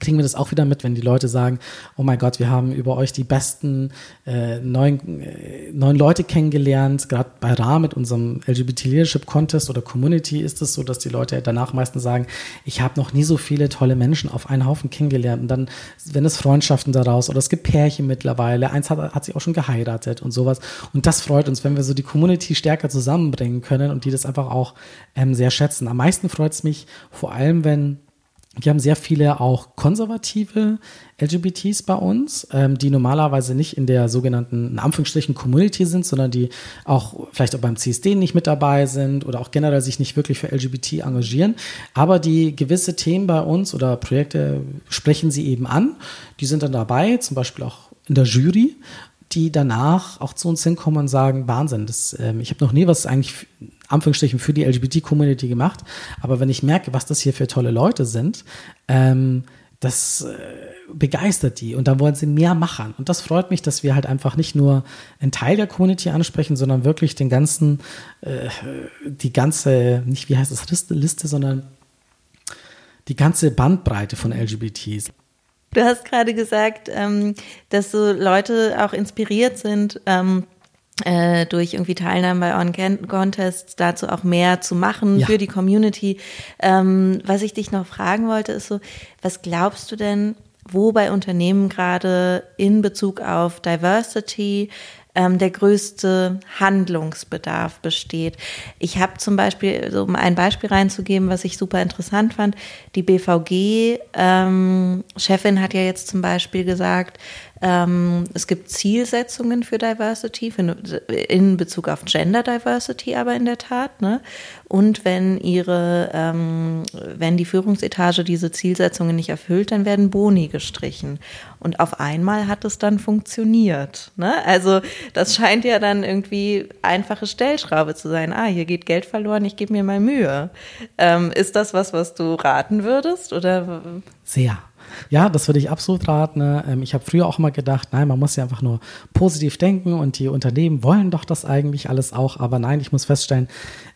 Speaker 9: kriegen wir das auch wieder mit, wenn die Leute sagen, oh mein Gott, wir haben über euch die besten äh, neuen, äh, neuen Leute kennengelernt. Gerade bei Ra mit unserem LGBT Leadership Contest oder Community ist es so, dass die Leute danach meistens sagen, ich habe noch nie so viele tolle Menschen auf einen Haufen kennengelernt. Und dann, wenn es Freundschaften daraus oder es gibt Pärchen mittlerweile, eins hat, hat sich auch schon geheiratet und sowas. Und das freut uns, wenn wir so die Community stärker zusammenbringen können und die das einfach auch ähm, sehr schätzen. Am meisten freut es mich vor allem, wenn wir haben sehr viele auch konservative LGBTs bei uns, ähm, die normalerweise nicht in der sogenannten, in Anführungsstrichen, Community sind, sondern die auch vielleicht auch beim CSD nicht mit dabei sind oder auch generell sich nicht wirklich für LGBT engagieren, aber die gewisse Themen bei uns oder Projekte sprechen sie eben an. Die sind dann dabei, zum Beispiel auch in der Jury die danach auch zu uns hinkommen und sagen, Wahnsinn, das, ähm, ich habe noch nie was eigentlich Anführungsstrichen für die LGBT-Community gemacht. Aber wenn ich merke, was das hier für tolle Leute sind, ähm, das äh, begeistert die und dann wollen sie mehr machen. Und das freut mich, dass wir halt einfach nicht nur einen Teil der Community ansprechen, sondern wirklich den ganzen, äh, die ganze, nicht wie heißt das, Liste, Liste, sondern die ganze Bandbreite von LGBTs.
Speaker 1: Du hast gerade gesagt, ähm, dass so Leute auch inspiriert sind, ähm, äh, durch irgendwie Teilnahme bei On-Contests dazu auch mehr zu machen ja. für die Community. Ähm, was ich dich noch fragen wollte, ist so, was glaubst du denn, wo bei Unternehmen gerade in Bezug auf Diversity ähm, der größte Handlungsbedarf besteht. Ich habe zum Beispiel, um ein Beispiel reinzugeben, was ich super interessant fand, die BVG-Chefin ähm, hat ja jetzt zum Beispiel gesagt, es gibt Zielsetzungen für Diversity, in Bezug auf Gender Diversity aber in der Tat. Ne? Und wenn ihre, ähm, wenn die Führungsetage diese Zielsetzungen nicht erfüllt, dann werden Boni gestrichen. Und auf einmal hat es dann funktioniert. Ne? Also das scheint ja dann irgendwie einfache Stellschraube zu sein. Ah, hier geht Geld verloren, ich gebe mir mal Mühe. Ähm, ist das was, was du raten würdest? Oder?
Speaker 9: Sehr. Ja, das würde ich absolut raten. Ne? Ähm, ich habe früher auch immer gedacht, nein, man muss ja einfach nur positiv denken und die Unternehmen wollen doch das eigentlich alles auch. Aber nein, ich muss feststellen,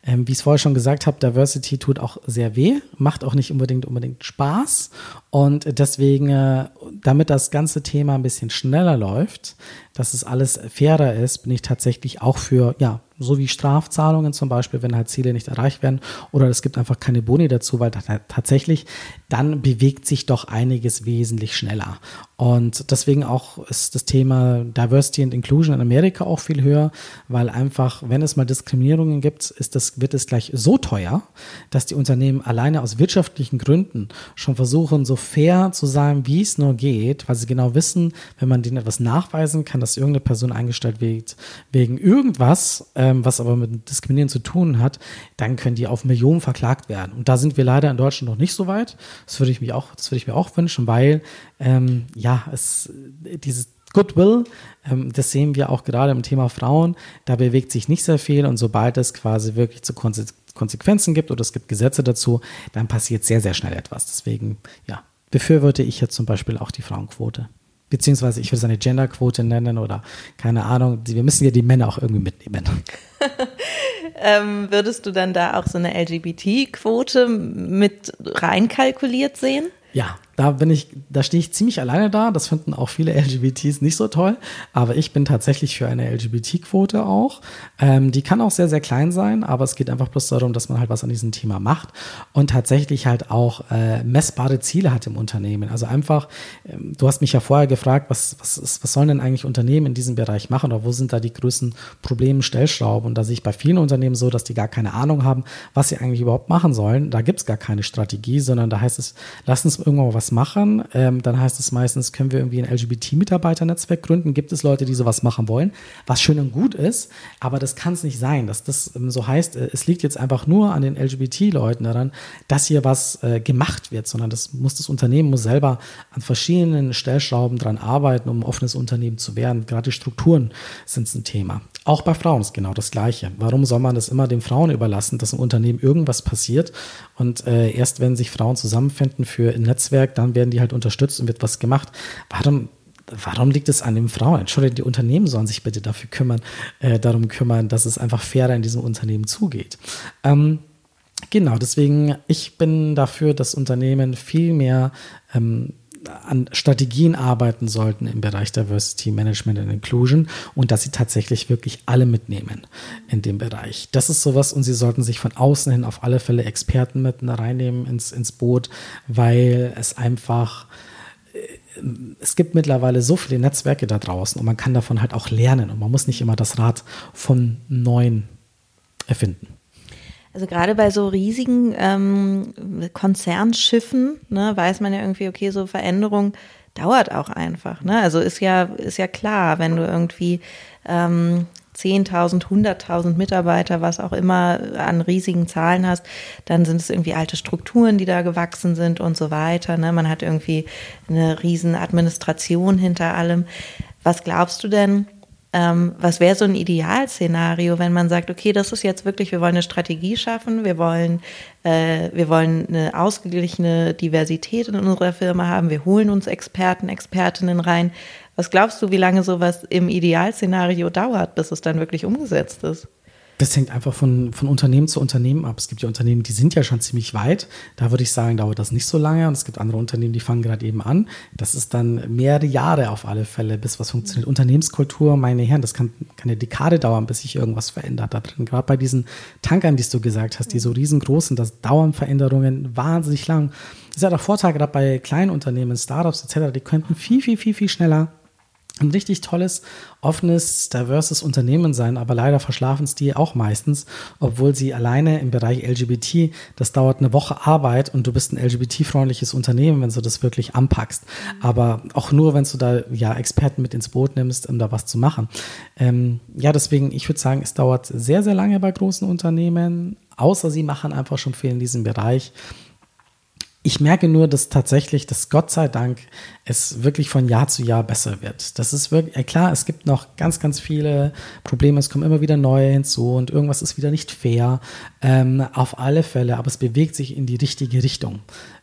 Speaker 9: ähm, wie ich es vorher schon gesagt habe, Diversity tut auch sehr weh, macht auch nicht unbedingt unbedingt Spaß. Und deswegen, äh, damit das ganze Thema ein bisschen schneller läuft, dass es alles fairer ist, bin ich tatsächlich auch für, ja, so wie Strafzahlungen zum Beispiel, wenn halt Ziele nicht erreicht werden oder es gibt einfach keine Boni dazu, weil tatsächlich dann bewegt sich doch einiges wesentlich schneller. Und deswegen auch ist das Thema Diversity and Inclusion in Amerika auch viel höher, weil einfach, wenn es mal Diskriminierungen gibt, ist das, wird es gleich so teuer, dass die Unternehmen alleine aus wirtschaftlichen Gründen schon versuchen, so fair zu sein, wie es nur geht, weil sie genau wissen, wenn man denen etwas nachweisen kann, dass irgendeine Person eingestellt wird wegen irgendwas, ähm, was aber mit Diskriminieren zu tun hat, dann können die auf Millionen verklagt werden. Und da sind wir leider in Deutschland noch nicht so weit. Das würde ich mich auch, das würde ich mir auch wünschen, weil ähm, ja, es, dieses Goodwill, ähm, das sehen wir auch gerade im Thema Frauen, da bewegt sich nicht sehr viel und sobald es quasi wirklich zu Konse Konsequenzen gibt oder es gibt Gesetze dazu, dann passiert sehr, sehr schnell etwas. Deswegen, ja, befürworte ich jetzt zum Beispiel auch die Frauenquote. Beziehungsweise ich würde es eine Genderquote nennen oder keine Ahnung. Wir müssen ja die Männer auch irgendwie mitnehmen.
Speaker 1: ähm, würdest du dann da auch so eine LGBT-Quote mit reinkalkuliert sehen?
Speaker 9: Ja, da bin ich, da stehe ich ziemlich alleine da. Das finden auch viele LGBTs nicht so toll. Aber ich bin tatsächlich für eine LGBT-Quote auch. Ähm, die kann auch sehr, sehr klein sein, aber es geht einfach bloß darum, dass man halt was an diesem Thema macht und tatsächlich halt auch äh, messbare Ziele hat im Unternehmen. Also einfach, ähm, du hast mich ja vorher gefragt, was, was, ist, was sollen denn eigentlich Unternehmen in diesem Bereich machen oder wo sind da die größten Probleme, Stellschrauben? Und da sehe ich bei vielen Unternehmen so, dass die gar keine Ahnung haben, was sie eigentlich überhaupt machen sollen. Da gibt es gar keine Strategie, sondern da heißt es, lass uns irgendwann mal was machen, ähm, dann heißt es meistens, können wir irgendwie ein LGBT-Mitarbeiternetzwerk gründen? Gibt es Leute, die sowas machen wollen? Was schön und gut ist, aber das kann es nicht sein, dass das ähm, so heißt, äh, es liegt jetzt einfach nur an den LGBT-Leuten daran, dass hier was äh, gemacht wird, sondern das muss das Unternehmen muss selber an verschiedenen Stellschrauben dran arbeiten, um ein offenes Unternehmen zu werden. Gerade die Strukturen sind ein Thema. Auch bei Frauen ist genau das Gleiche. Warum soll man das immer den Frauen überlassen, dass im Unternehmen irgendwas passiert und äh, erst wenn sich Frauen zusammenfinden für ein Netzwerk, dann werden die halt unterstützt und wird was gemacht. Warum warum liegt es an den Frauen? Entschuldigung, die Unternehmen sollen sich bitte dafür kümmern, äh, darum kümmern, dass es einfach fairer in diesem Unternehmen zugeht. Ähm, genau, deswegen, ich bin dafür, dass Unternehmen viel mehr ähm, an Strategien arbeiten sollten im Bereich Diversity Management and Inclusion und dass sie tatsächlich wirklich alle mitnehmen in dem Bereich. Das ist sowas und sie sollten sich von außen hin auf alle Fälle Experten mit reinnehmen ins, ins Boot, weil es einfach äh, es gibt mittlerweile so viele Netzwerke da draußen und man kann davon halt auch lernen und man muss nicht immer das Rad von neuen erfinden.
Speaker 1: Also gerade bei so riesigen ähm, Konzernschiffen, ne, weiß man ja irgendwie, okay, so Veränderung dauert auch einfach. Ne? Also ist ja, ist ja klar, wenn du irgendwie ähm, 10.000, 100.000 Mitarbeiter, was auch immer an riesigen Zahlen hast, dann sind es irgendwie alte Strukturen, die da gewachsen sind und so weiter. Ne? Man hat irgendwie eine riesen Administration hinter allem. Was glaubst du denn, ähm, was wäre so ein Idealszenario, wenn man sagt, okay, das ist jetzt wirklich, wir wollen eine Strategie schaffen, wir wollen, äh, wir wollen eine ausgeglichene Diversität in unserer Firma haben, wir holen uns Experten, Expertinnen rein. Was glaubst du, wie lange sowas im Idealszenario dauert, bis es dann wirklich umgesetzt ist?
Speaker 9: Das hängt einfach von, von Unternehmen zu Unternehmen ab. Es gibt ja Unternehmen, die sind ja schon ziemlich weit. Da würde ich sagen, dauert das nicht so lange. Und es gibt andere Unternehmen, die fangen gerade eben an. Das ist dann mehrere Jahre auf alle Fälle, bis was funktioniert. Unternehmenskultur, meine Herren, das kann, kann eine Dekade dauern, bis sich irgendwas verändert da drin. Gerade bei diesen Tankern, die du gesagt hast, die so riesengroß sind, das dauern Veränderungen wahnsinnig lang. Das ist ja der Vorteil gerade bei kleinen Unternehmen, Startups etc., die könnten viel, viel, viel, viel schneller ein richtig tolles, offenes, diverses Unternehmen sein, aber leider verschlafen es die auch meistens, obwohl sie alleine im Bereich LGBT, das dauert eine Woche Arbeit und du bist ein LGBT-freundliches Unternehmen, wenn du das wirklich anpackst. Aber auch nur, wenn du da ja Experten mit ins Boot nimmst, um da was zu machen. Ähm, ja, deswegen, ich würde sagen, es dauert sehr, sehr lange bei großen Unternehmen, außer sie machen einfach schon viel in diesem Bereich. Ich merke nur, dass tatsächlich, dass Gott sei Dank es wirklich von Jahr zu Jahr besser wird. Das ist wirklich, klar, es gibt noch ganz, ganz viele Probleme, es kommen immer wieder neue hinzu und irgendwas ist wieder nicht fair. Ähm, auf alle Fälle, aber es bewegt sich in die richtige Richtung.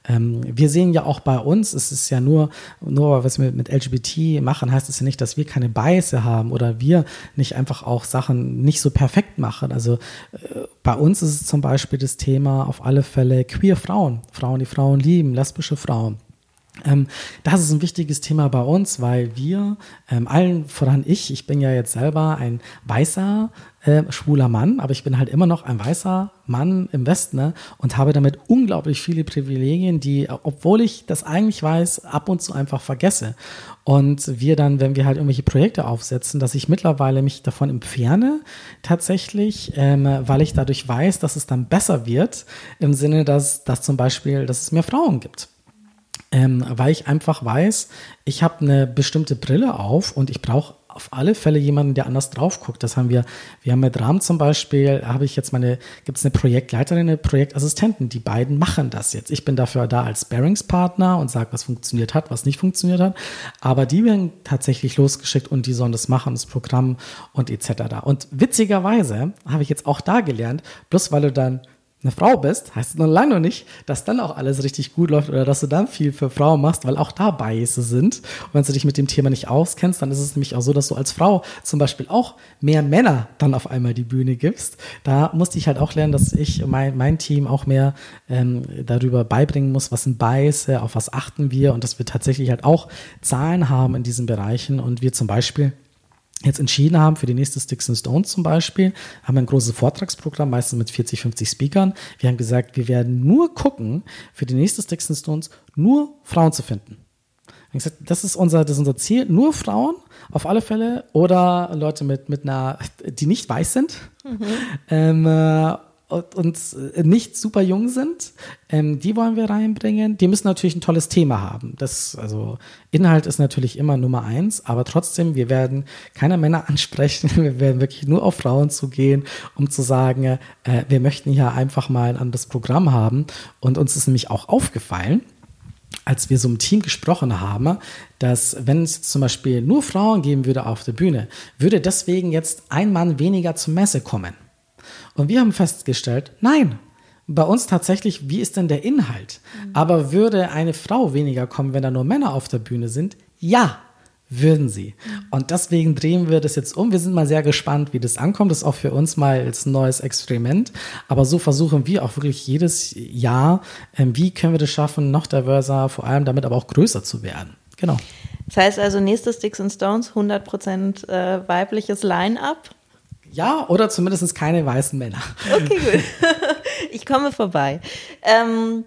Speaker 9: Ähm, wir sehen ja auch bei uns, es ist ja nur, nur was wir mit LGBT machen, heißt es ja nicht, dass wir keine Biasse haben oder wir nicht einfach auch Sachen nicht so perfekt machen. Also äh, bei uns ist es zum Beispiel das Thema auf alle Fälle queer Frauen, Frauen, die Frauen lieben, lesbische Frauen. Ähm, das ist ein wichtiges Thema bei uns, weil wir, ähm, allen voran ich, ich bin ja jetzt selber ein weißer, äh, schwuler Mann, aber ich bin halt immer noch ein weißer Mann im Westen ne, und habe damit unglaublich viele Privilegien, die, obwohl ich das eigentlich weiß, ab und zu einfach vergesse. Und wir dann, wenn wir halt irgendwelche Projekte aufsetzen, dass ich mittlerweile mich davon entferne, tatsächlich, ähm, weil ich dadurch weiß, dass es dann besser wird, im Sinne, dass, dass zum Beispiel, dass es mehr Frauen gibt ähm, weil ich einfach weiß, ich habe eine bestimmte Brille auf und ich brauche auf alle Fälle jemanden, der anders drauf guckt. Das haben wir, wir haben mit Rahm zum Beispiel, habe ich jetzt meine, gibt es eine Projektleiterin, eine Projektassistenten, die beiden machen das jetzt. Ich bin dafür da als Bearingspartner und sage, was funktioniert hat, was nicht funktioniert hat, aber die werden tatsächlich losgeschickt und die sollen das machen, das Programm und etc. Und witzigerweise habe ich jetzt auch da gelernt, bloß weil du dann eine Frau bist, heißt es noch lange noch nicht, dass dann auch alles richtig gut läuft oder dass du dann viel für Frauen machst, weil auch da Biases sind. Und wenn du dich mit dem Thema nicht auskennst, dann ist es nämlich auch so, dass du als Frau zum Beispiel auch mehr Männer dann auf einmal die Bühne gibst. Da musste ich halt auch lernen, dass ich mein, mein Team auch mehr ähm, darüber beibringen muss, was sind Bias, auf was achten wir und dass wir tatsächlich halt auch Zahlen haben in diesen Bereichen und wir zum Beispiel jetzt entschieden haben für die nächste Sticks and Stones zum Beispiel, haben wir ein großes Vortragsprogramm, meistens mit 40, 50 Speakern. Wir haben gesagt, wir werden nur gucken, für die nächste Sticks and Stones nur Frauen zu finden. Gesagt, das ist unser, das ist unser Ziel, nur Frauen auf alle Fälle oder Leute mit, mit einer, die nicht weiß sind. Mhm. Ähm, äh, und nicht super jung sind, ähm, die wollen wir reinbringen. Die müssen natürlich ein tolles Thema haben. Das, also Inhalt ist natürlich immer Nummer eins, aber trotzdem, wir werden keine Männer ansprechen. Wir werden wirklich nur auf Frauen zugehen, um zu sagen, äh, wir möchten hier einfach mal ein anderes Programm haben. Und uns ist nämlich auch aufgefallen, als wir so im Team gesprochen haben, dass wenn es zum Beispiel nur Frauen geben würde auf der Bühne, würde deswegen jetzt ein Mann weniger zur Messe kommen. Und wir haben festgestellt, nein, bei uns tatsächlich, wie ist denn der Inhalt? Mhm. Aber würde eine Frau weniger kommen, wenn da nur Männer auf der Bühne sind? Ja, würden sie. Mhm. Und deswegen drehen wir das jetzt um. Wir sind mal sehr gespannt, wie das ankommt. Das ist auch für uns mal als neues Experiment. Aber so versuchen wir auch wirklich jedes Jahr, ähm, wie können wir das schaffen, noch diverser, vor allem damit aber auch größer zu werden. Genau.
Speaker 1: Das heißt also, nächstes Sticks and Stones, 100% äh, weibliches Line-Up.
Speaker 9: Ja, oder zumindest keine weißen Männer.
Speaker 1: Okay, gut. Ich komme vorbei. Ähm,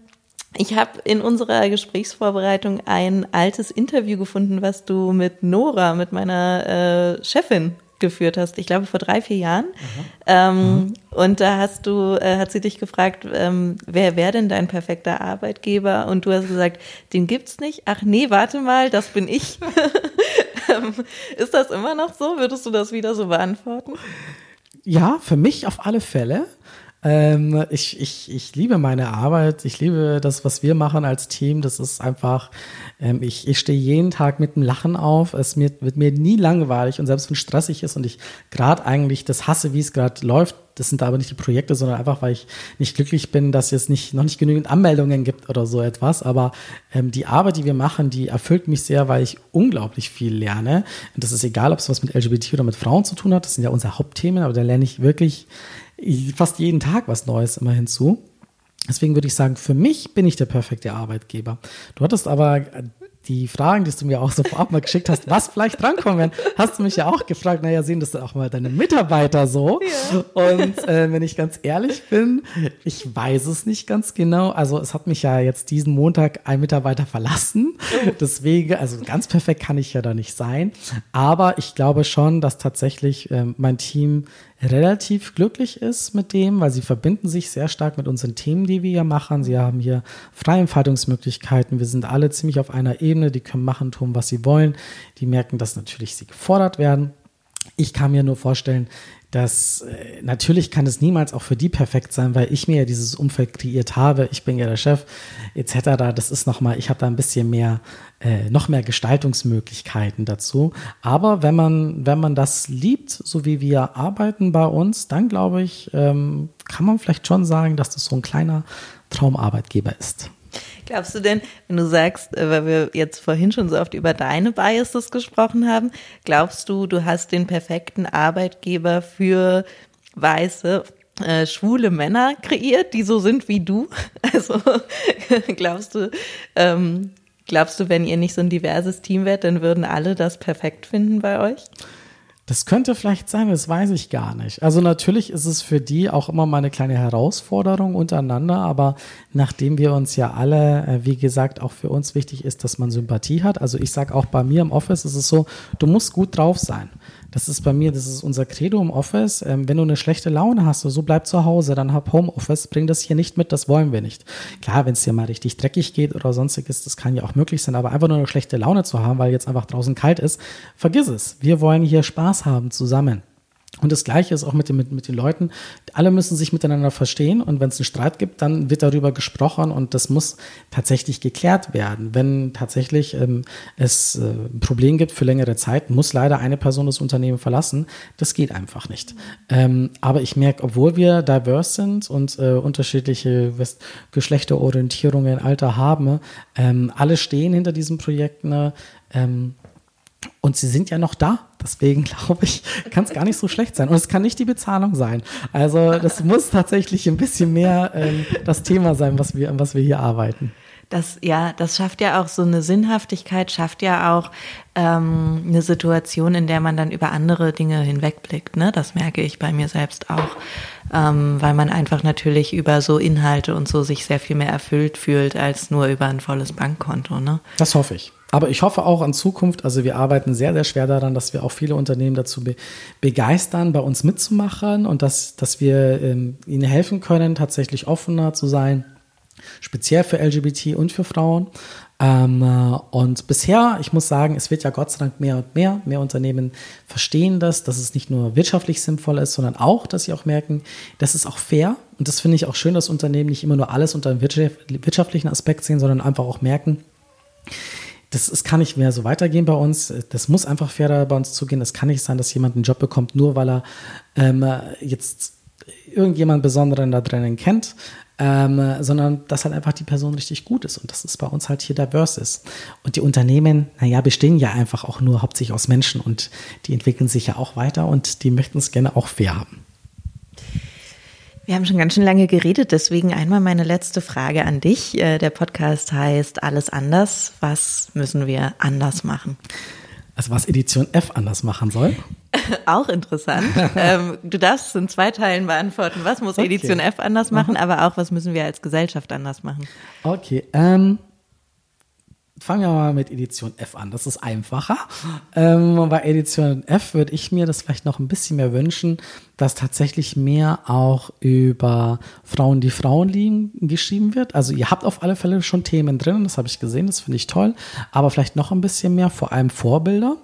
Speaker 1: ich habe in unserer Gesprächsvorbereitung ein altes Interview gefunden, was du mit Nora, mit meiner äh, Chefin, geführt hast, ich glaube vor drei, vier Jahren. Ähm, und da hast du, äh, hat sie dich gefragt, ähm, wer wäre denn dein perfekter Arbeitgeber? Und du hast gesagt, den gibt's nicht. Ach nee, warte mal, das bin ich. Ähm, Ist das immer noch so? Würdest du das wieder so beantworten?
Speaker 9: Ja, für mich auf alle Fälle. Ähm, ich, ich, ich liebe meine Arbeit, ich liebe das, was wir machen als Team. Das ist einfach, ähm, ich, ich stehe jeden Tag mit dem Lachen auf. Es wird, wird mir nie langweilig und selbst wenn es stressig ist und ich gerade eigentlich das hasse, wie es gerade läuft, das sind aber nicht die Projekte, sondern einfach, weil ich nicht glücklich bin, dass es nicht, noch nicht genügend Anmeldungen gibt oder so etwas. Aber ähm, die Arbeit, die wir machen, die erfüllt mich sehr, weil ich unglaublich viel lerne. Und das ist egal, ob es was mit LGBT oder mit Frauen zu tun hat. Das sind ja unsere Hauptthemen, aber da lerne ich wirklich fast jeden Tag was Neues immer hinzu. Deswegen würde ich sagen, für mich bin ich der perfekte Arbeitgeber. Du hattest aber die Fragen, die du mir auch so vorab mal geschickt hast, was vielleicht drankommen werden, hast du mich ja auch gefragt, naja, sehen das auch mal deine Mitarbeiter so? Ja. Und äh, wenn ich ganz ehrlich bin, ich weiß es nicht ganz genau. Also es hat mich ja jetzt diesen Montag ein Mitarbeiter verlassen. Deswegen, also ganz perfekt kann ich ja da nicht sein. Aber ich glaube schon, dass tatsächlich äh, mein Team relativ glücklich ist mit dem, weil sie verbinden sich sehr stark mit unseren Themen, die wir hier machen. Sie haben hier freie Entfaltungsmöglichkeiten. Wir sind alle ziemlich auf einer Ebene. Die können machen, tun, was sie wollen. Die merken, dass natürlich sie gefordert werden. Ich kann mir nur vorstellen, dass äh, natürlich kann es niemals auch für die perfekt sein, weil ich mir ja dieses Umfeld kreiert habe. Ich bin ja der Chef etc. Das ist nochmal, ich habe da ein bisschen mehr, äh, noch mehr Gestaltungsmöglichkeiten dazu. Aber wenn man, wenn man das liebt, so wie wir arbeiten bei uns, dann glaube ich, ähm, kann man vielleicht schon sagen, dass das so ein kleiner Traumarbeitgeber ist.
Speaker 1: Glaubst du denn, wenn du sagst, äh, weil wir jetzt vorhin schon so oft über deine Biases gesprochen haben, glaubst du, du hast den perfekten Arbeitgeber für weiße, äh, schwule Männer kreiert, die so sind wie du? Also glaubst du, ähm, glaubst du, wenn ihr nicht so ein diverses Team wärt, dann würden alle das perfekt finden bei euch?
Speaker 9: Das könnte vielleicht sein, das weiß ich gar nicht. Also natürlich ist es für die auch immer mal eine kleine Herausforderung untereinander, aber nachdem wir uns ja alle, äh, wie gesagt, auch für uns wichtig ist, dass man Sympathie hat. Also ich sage auch bei mir im Office ist es so, du musst gut drauf sein. Das ist bei mir, das ist unser Credo im Office. Ähm, wenn du eine schlechte Laune hast, so bleib zu Hause, dann hab Homeoffice, bring das hier nicht mit, das wollen wir nicht. Klar, wenn es dir mal richtig dreckig geht oder sonstiges, das kann ja auch möglich sein, aber einfach nur eine schlechte Laune zu haben, weil jetzt einfach draußen kalt ist, vergiss es. Wir wollen hier Spaß haben zusammen. Und das Gleiche ist auch mit den, mit, mit den Leuten. Alle müssen sich miteinander verstehen und wenn es einen Streit gibt, dann wird darüber gesprochen und das muss tatsächlich geklärt werden. Wenn tatsächlich ähm, es äh, ein Problem gibt für längere Zeit, muss leider eine Person das Unternehmen verlassen. Das geht einfach nicht. Ähm, aber ich merke, obwohl wir diverse sind und äh, unterschiedliche Geschlechterorientierungen, Alter haben, ähm, alle stehen hinter diesem Projekt. Ne, ähm, und sie sind ja noch da. Deswegen glaube ich, kann es gar nicht so schlecht sein. Und es kann nicht die Bezahlung sein. Also das muss tatsächlich ein bisschen mehr ähm, das Thema sein, was wir, was wir hier arbeiten.
Speaker 1: Das, ja, das schafft ja auch so eine Sinnhaftigkeit, schafft ja auch ähm, eine Situation, in der man dann über andere Dinge hinwegblickt. Ne? Das merke ich bei mir selbst auch, ähm, weil man einfach natürlich über so Inhalte und so sich sehr viel mehr erfüllt fühlt als nur über ein volles Bankkonto. Ne?
Speaker 9: Das hoffe ich. Aber ich hoffe auch an Zukunft, also wir arbeiten sehr, sehr schwer daran, dass wir auch viele Unternehmen dazu be begeistern, bei uns mitzumachen und dass, dass wir ähm, ihnen helfen können, tatsächlich offener zu sein, speziell für LGBT und für Frauen. Ähm, äh, und bisher, ich muss sagen, es wird ja Gott sei Dank mehr und mehr. Mehr Unternehmen verstehen das, dass es nicht nur wirtschaftlich sinnvoll ist, sondern auch, dass sie auch merken, das ist auch fair. Und das finde ich auch schön, dass Unternehmen nicht immer nur alles unter einem wirtschaftlichen Aspekt sehen, sondern einfach auch merken, das, das kann nicht mehr so weitergehen bei uns. Das muss einfach fairer bei uns zugehen. Es kann nicht sein, dass jemand einen Job bekommt, nur weil er ähm, jetzt irgendjemand Besonderen da drinnen kennt, ähm, sondern dass halt einfach die Person richtig gut ist und dass es bei uns halt hier diverse ist. Und die Unternehmen, naja, bestehen ja einfach auch nur hauptsächlich aus Menschen und die entwickeln sich ja auch weiter und die möchten es gerne auch fair haben.
Speaker 1: Wir haben schon ganz schön lange geredet, deswegen einmal meine letzte Frage an dich. Äh, der Podcast heißt Alles anders. Was müssen wir anders machen?
Speaker 9: Also was Edition F anders machen soll?
Speaker 1: Auch interessant. ähm, du darfst in zwei Teilen beantworten. Was muss okay. Edition F anders machen, aber auch was müssen wir als Gesellschaft anders machen?
Speaker 9: Okay. Ähm, fangen wir mal mit Edition F an. Das ist einfacher. Ähm, bei Edition F würde ich mir das vielleicht noch ein bisschen mehr wünschen, dass tatsächlich mehr auch über Frauen, die Frauen lieben, geschrieben wird. Also ihr habt auf alle Fälle schon Themen drin, das habe ich gesehen, das finde ich toll. Aber vielleicht noch ein bisschen mehr, vor allem Vorbilder.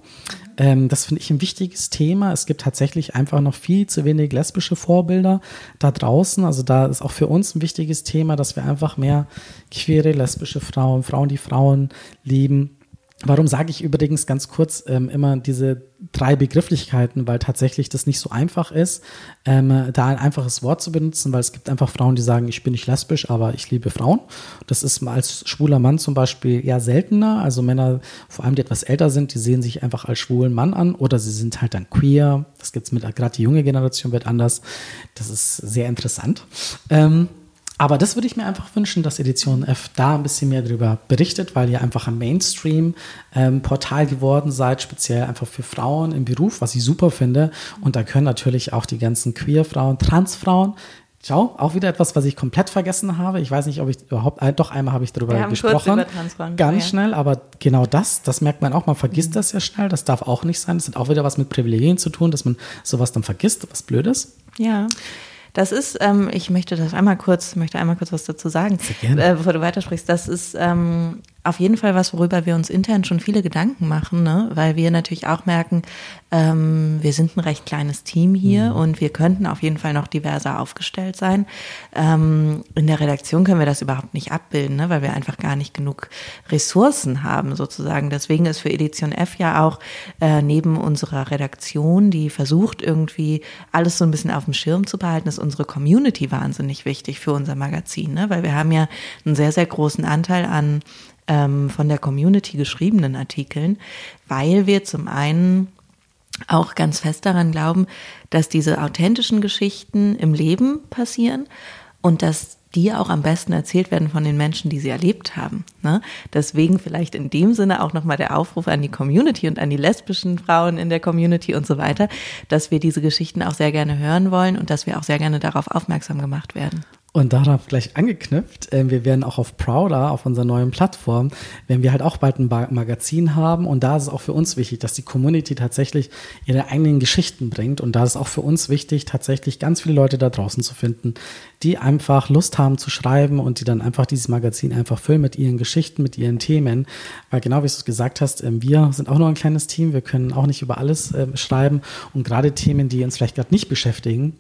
Speaker 9: Ähm, das finde ich ein wichtiges Thema. Es gibt tatsächlich einfach noch viel zu wenig lesbische Vorbilder da draußen. Also da ist auch für uns ein wichtiges Thema, dass wir einfach mehr queere, lesbische Frauen, Frauen, die Frauen lieben, Warum sage ich übrigens ganz kurz ähm, immer diese drei Begrifflichkeiten, weil tatsächlich das nicht so einfach ist, ähm, da ein einfaches Wort zu benutzen, weil es gibt einfach Frauen, die sagen, ich bin nicht lesbisch, aber ich liebe Frauen. Das ist als schwuler Mann zum Beispiel eher seltener. Also Männer, vor allem die etwas älter sind, die sehen sich einfach als schwulen Mann an oder sie sind halt dann queer. Das gibt's mit, gerade die junge Generation wird anders. Das ist sehr interessant. Ähm, aber das würde ich mir einfach wünschen, dass Edition F da ein bisschen mehr darüber berichtet, weil ihr einfach ein Mainstream-Portal ähm, geworden seid, speziell einfach für Frauen im Beruf, was ich super finde. Und da können natürlich auch die ganzen Queer-Frauen, Trans-Frauen, Schau, auch wieder etwas, was ich komplett vergessen habe. Ich weiß nicht, ob ich überhaupt, äh, doch einmal habe ich darüber Wir gesprochen. Ganz ja. schnell, aber genau das, das merkt man auch, man vergisst mhm. das ja schnell. Das darf auch nicht sein. Das hat auch wieder was mit Privilegien zu tun, dass man sowas dann vergisst, was Blödes.
Speaker 1: Ja. Das ist, ähm, ich möchte das einmal kurz, möchte einmal kurz was dazu sagen, äh, bevor du weitersprichst. Das ist ähm, auf jeden Fall was, worüber wir uns intern schon viele Gedanken machen, ne? weil wir natürlich auch merken, ähm, wir sind ein recht kleines Team hier mhm. und wir könnten auf jeden Fall noch diverser aufgestellt sein. Ähm, in der Redaktion können wir das überhaupt nicht abbilden, ne? weil wir einfach gar nicht genug Ressourcen haben sozusagen. Deswegen ist für Edition F ja auch äh, neben unserer Redaktion, die versucht irgendwie alles so ein bisschen auf dem Schirm zu behalten, ist unsere Community wahnsinnig wichtig für unser Magazin, ne? weil wir haben ja einen sehr, sehr großen Anteil an ähm, von der Community geschriebenen Artikeln, weil wir zum einen auch ganz fest daran glauben, dass diese authentischen Geschichten im Leben passieren und dass die auch am besten erzählt werden von den Menschen, die sie erlebt haben. Ne? Deswegen vielleicht in dem Sinne auch nochmal der Aufruf an die Community und an die lesbischen Frauen in der Community und so weiter, dass wir diese Geschichten auch sehr gerne hören wollen und dass wir auch sehr gerne darauf aufmerksam gemacht werden.
Speaker 9: Und darauf gleich angeknüpft, äh, wir werden auch auf Prouder, auf unserer neuen Plattform, werden wir halt auch bald ein Magazin haben. Und da ist es auch für uns wichtig, dass die Community tatsächlich ihre eigenen Geschichten bringt. Und da ist auch für uns wichtig, tatsächlich ganz viele Leute da draußen zu finden, die einfach Lust haben zu schreiben und die dann einfach dieses Magazin einfach füllen mit ihren Geschichten, mit ihren Themen. Weil genau wie du es gesagt hast, äh, wir sind auch nur ein kleines Team. Wir können auch nicht über alles äh, schreiben. Und gerade Themen, die uns vielleicht gerade nicht beschäftigen,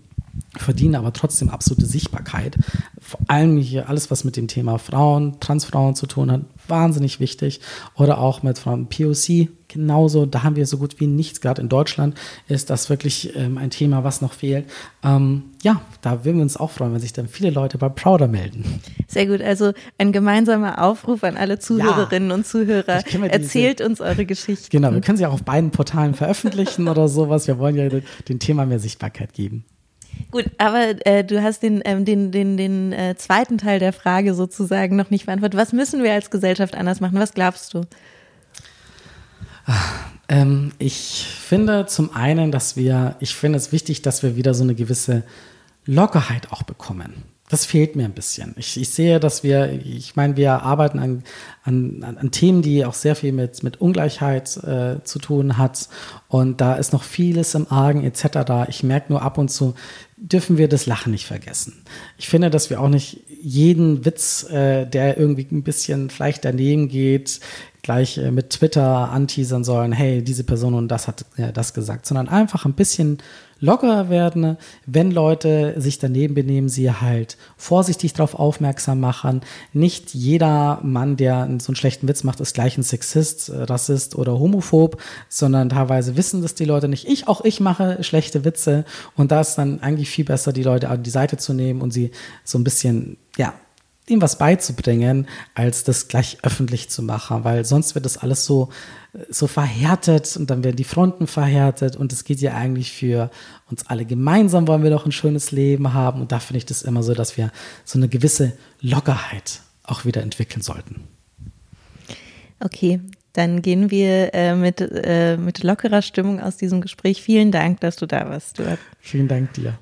Speaker 9: verdienen aber trotzdem absolute Sichtbarkeit. Vor allem hier alles, was mit dem Thema Frauen, Transfrauen zu tun hat, wahnsinnig wichtig. Oder auch mit Frauen POC, genauso. Da haben wir so gut wie nichts. Gerade in Deutschland ist das wirklich ähm, ein Thema, was noch fehlt. Ähm, ja, da würden wir uns auch freuen, wenn sich dann viele Leute bei Prouder melden.
Speaker 1: Sehr gut. Also ein gemeinsamer Aufruf an alle Zuhörerinnen ja, und Zuhörer. Erzählt uns eure Geschichten.
Speaker 9: Genau, wir können sie auch auf beiden Portalen veröffentlichen oder sowas. Wir wollen ja dem Thema mehr Sichtbarkeit geben.
Speaker 1: Gut, aber äh, du hast den, ähm, den, den, den äh, zweiten Teil der Frage sozusagen noch nicht beantwortet. Was müssen wir als Gesellschaft anders machen? Was glaubst du?
Speaker 9: Ähm, ich finde zum einen, dass wir, ich finde es wichtig, dass wir wieder so eine gewisse Lockerheit auch bekommen das fehlt mir ein bisschen. Ich, ich sehe, dass wir, ich meine, wir arbeiten an, an, an Themen, die auch sehr viel mit, mit Ungleichheit äh, zu tun hat. Und da ist noch vieles im Argen etc. Ich merke nur ab und zu, dürfen wir das Lachen nicht vergessen. Ich finde, dass wir auch nicht jeden Witz, äh, der irgendwie ein bisschen vielleicht daneben geht, gleich äh, mit Twitter anteasern sollen, hey, diese Person und das hat äh, das gesagt, sondern einfach ein bisschen lockerer werden, wenn Leute sich daneben benehmen, sie halt vorsichtig darauf aufmerksam machen. Nicht jeder Mann, der so einen schlechten Witz macht, ist gleich ein Sexist, Rassist oder Homophob, sondern teilweise wissen das die Leute nicht. Ich, auch ich mache schlechte Witze und da ist dann eigentlich viel besser, die Leute an die Seite zu nehmen und sie so ein bisschen, ja, ihm was beizubringen, als das gleich öffentlich zu machen, weil sonst wird das alles so, so verhärtet und dann werden die Fronten verhärtet und es geht ja eigentlich für uns alle gemeinsam wollen wir doch ein schönes Leben haben und da finde ich das immer so, dass wir so eine gewisse Lockerheit auch wieder entwickeln sollten.
Speaker 1: Okay, dann gehen wir äh, mit, äh, mit lockerer Stimmung aus diesem Gespräch. Vielen Dank, dass du da warst, Stuart.
Speaker 9: Vielen Dank dir.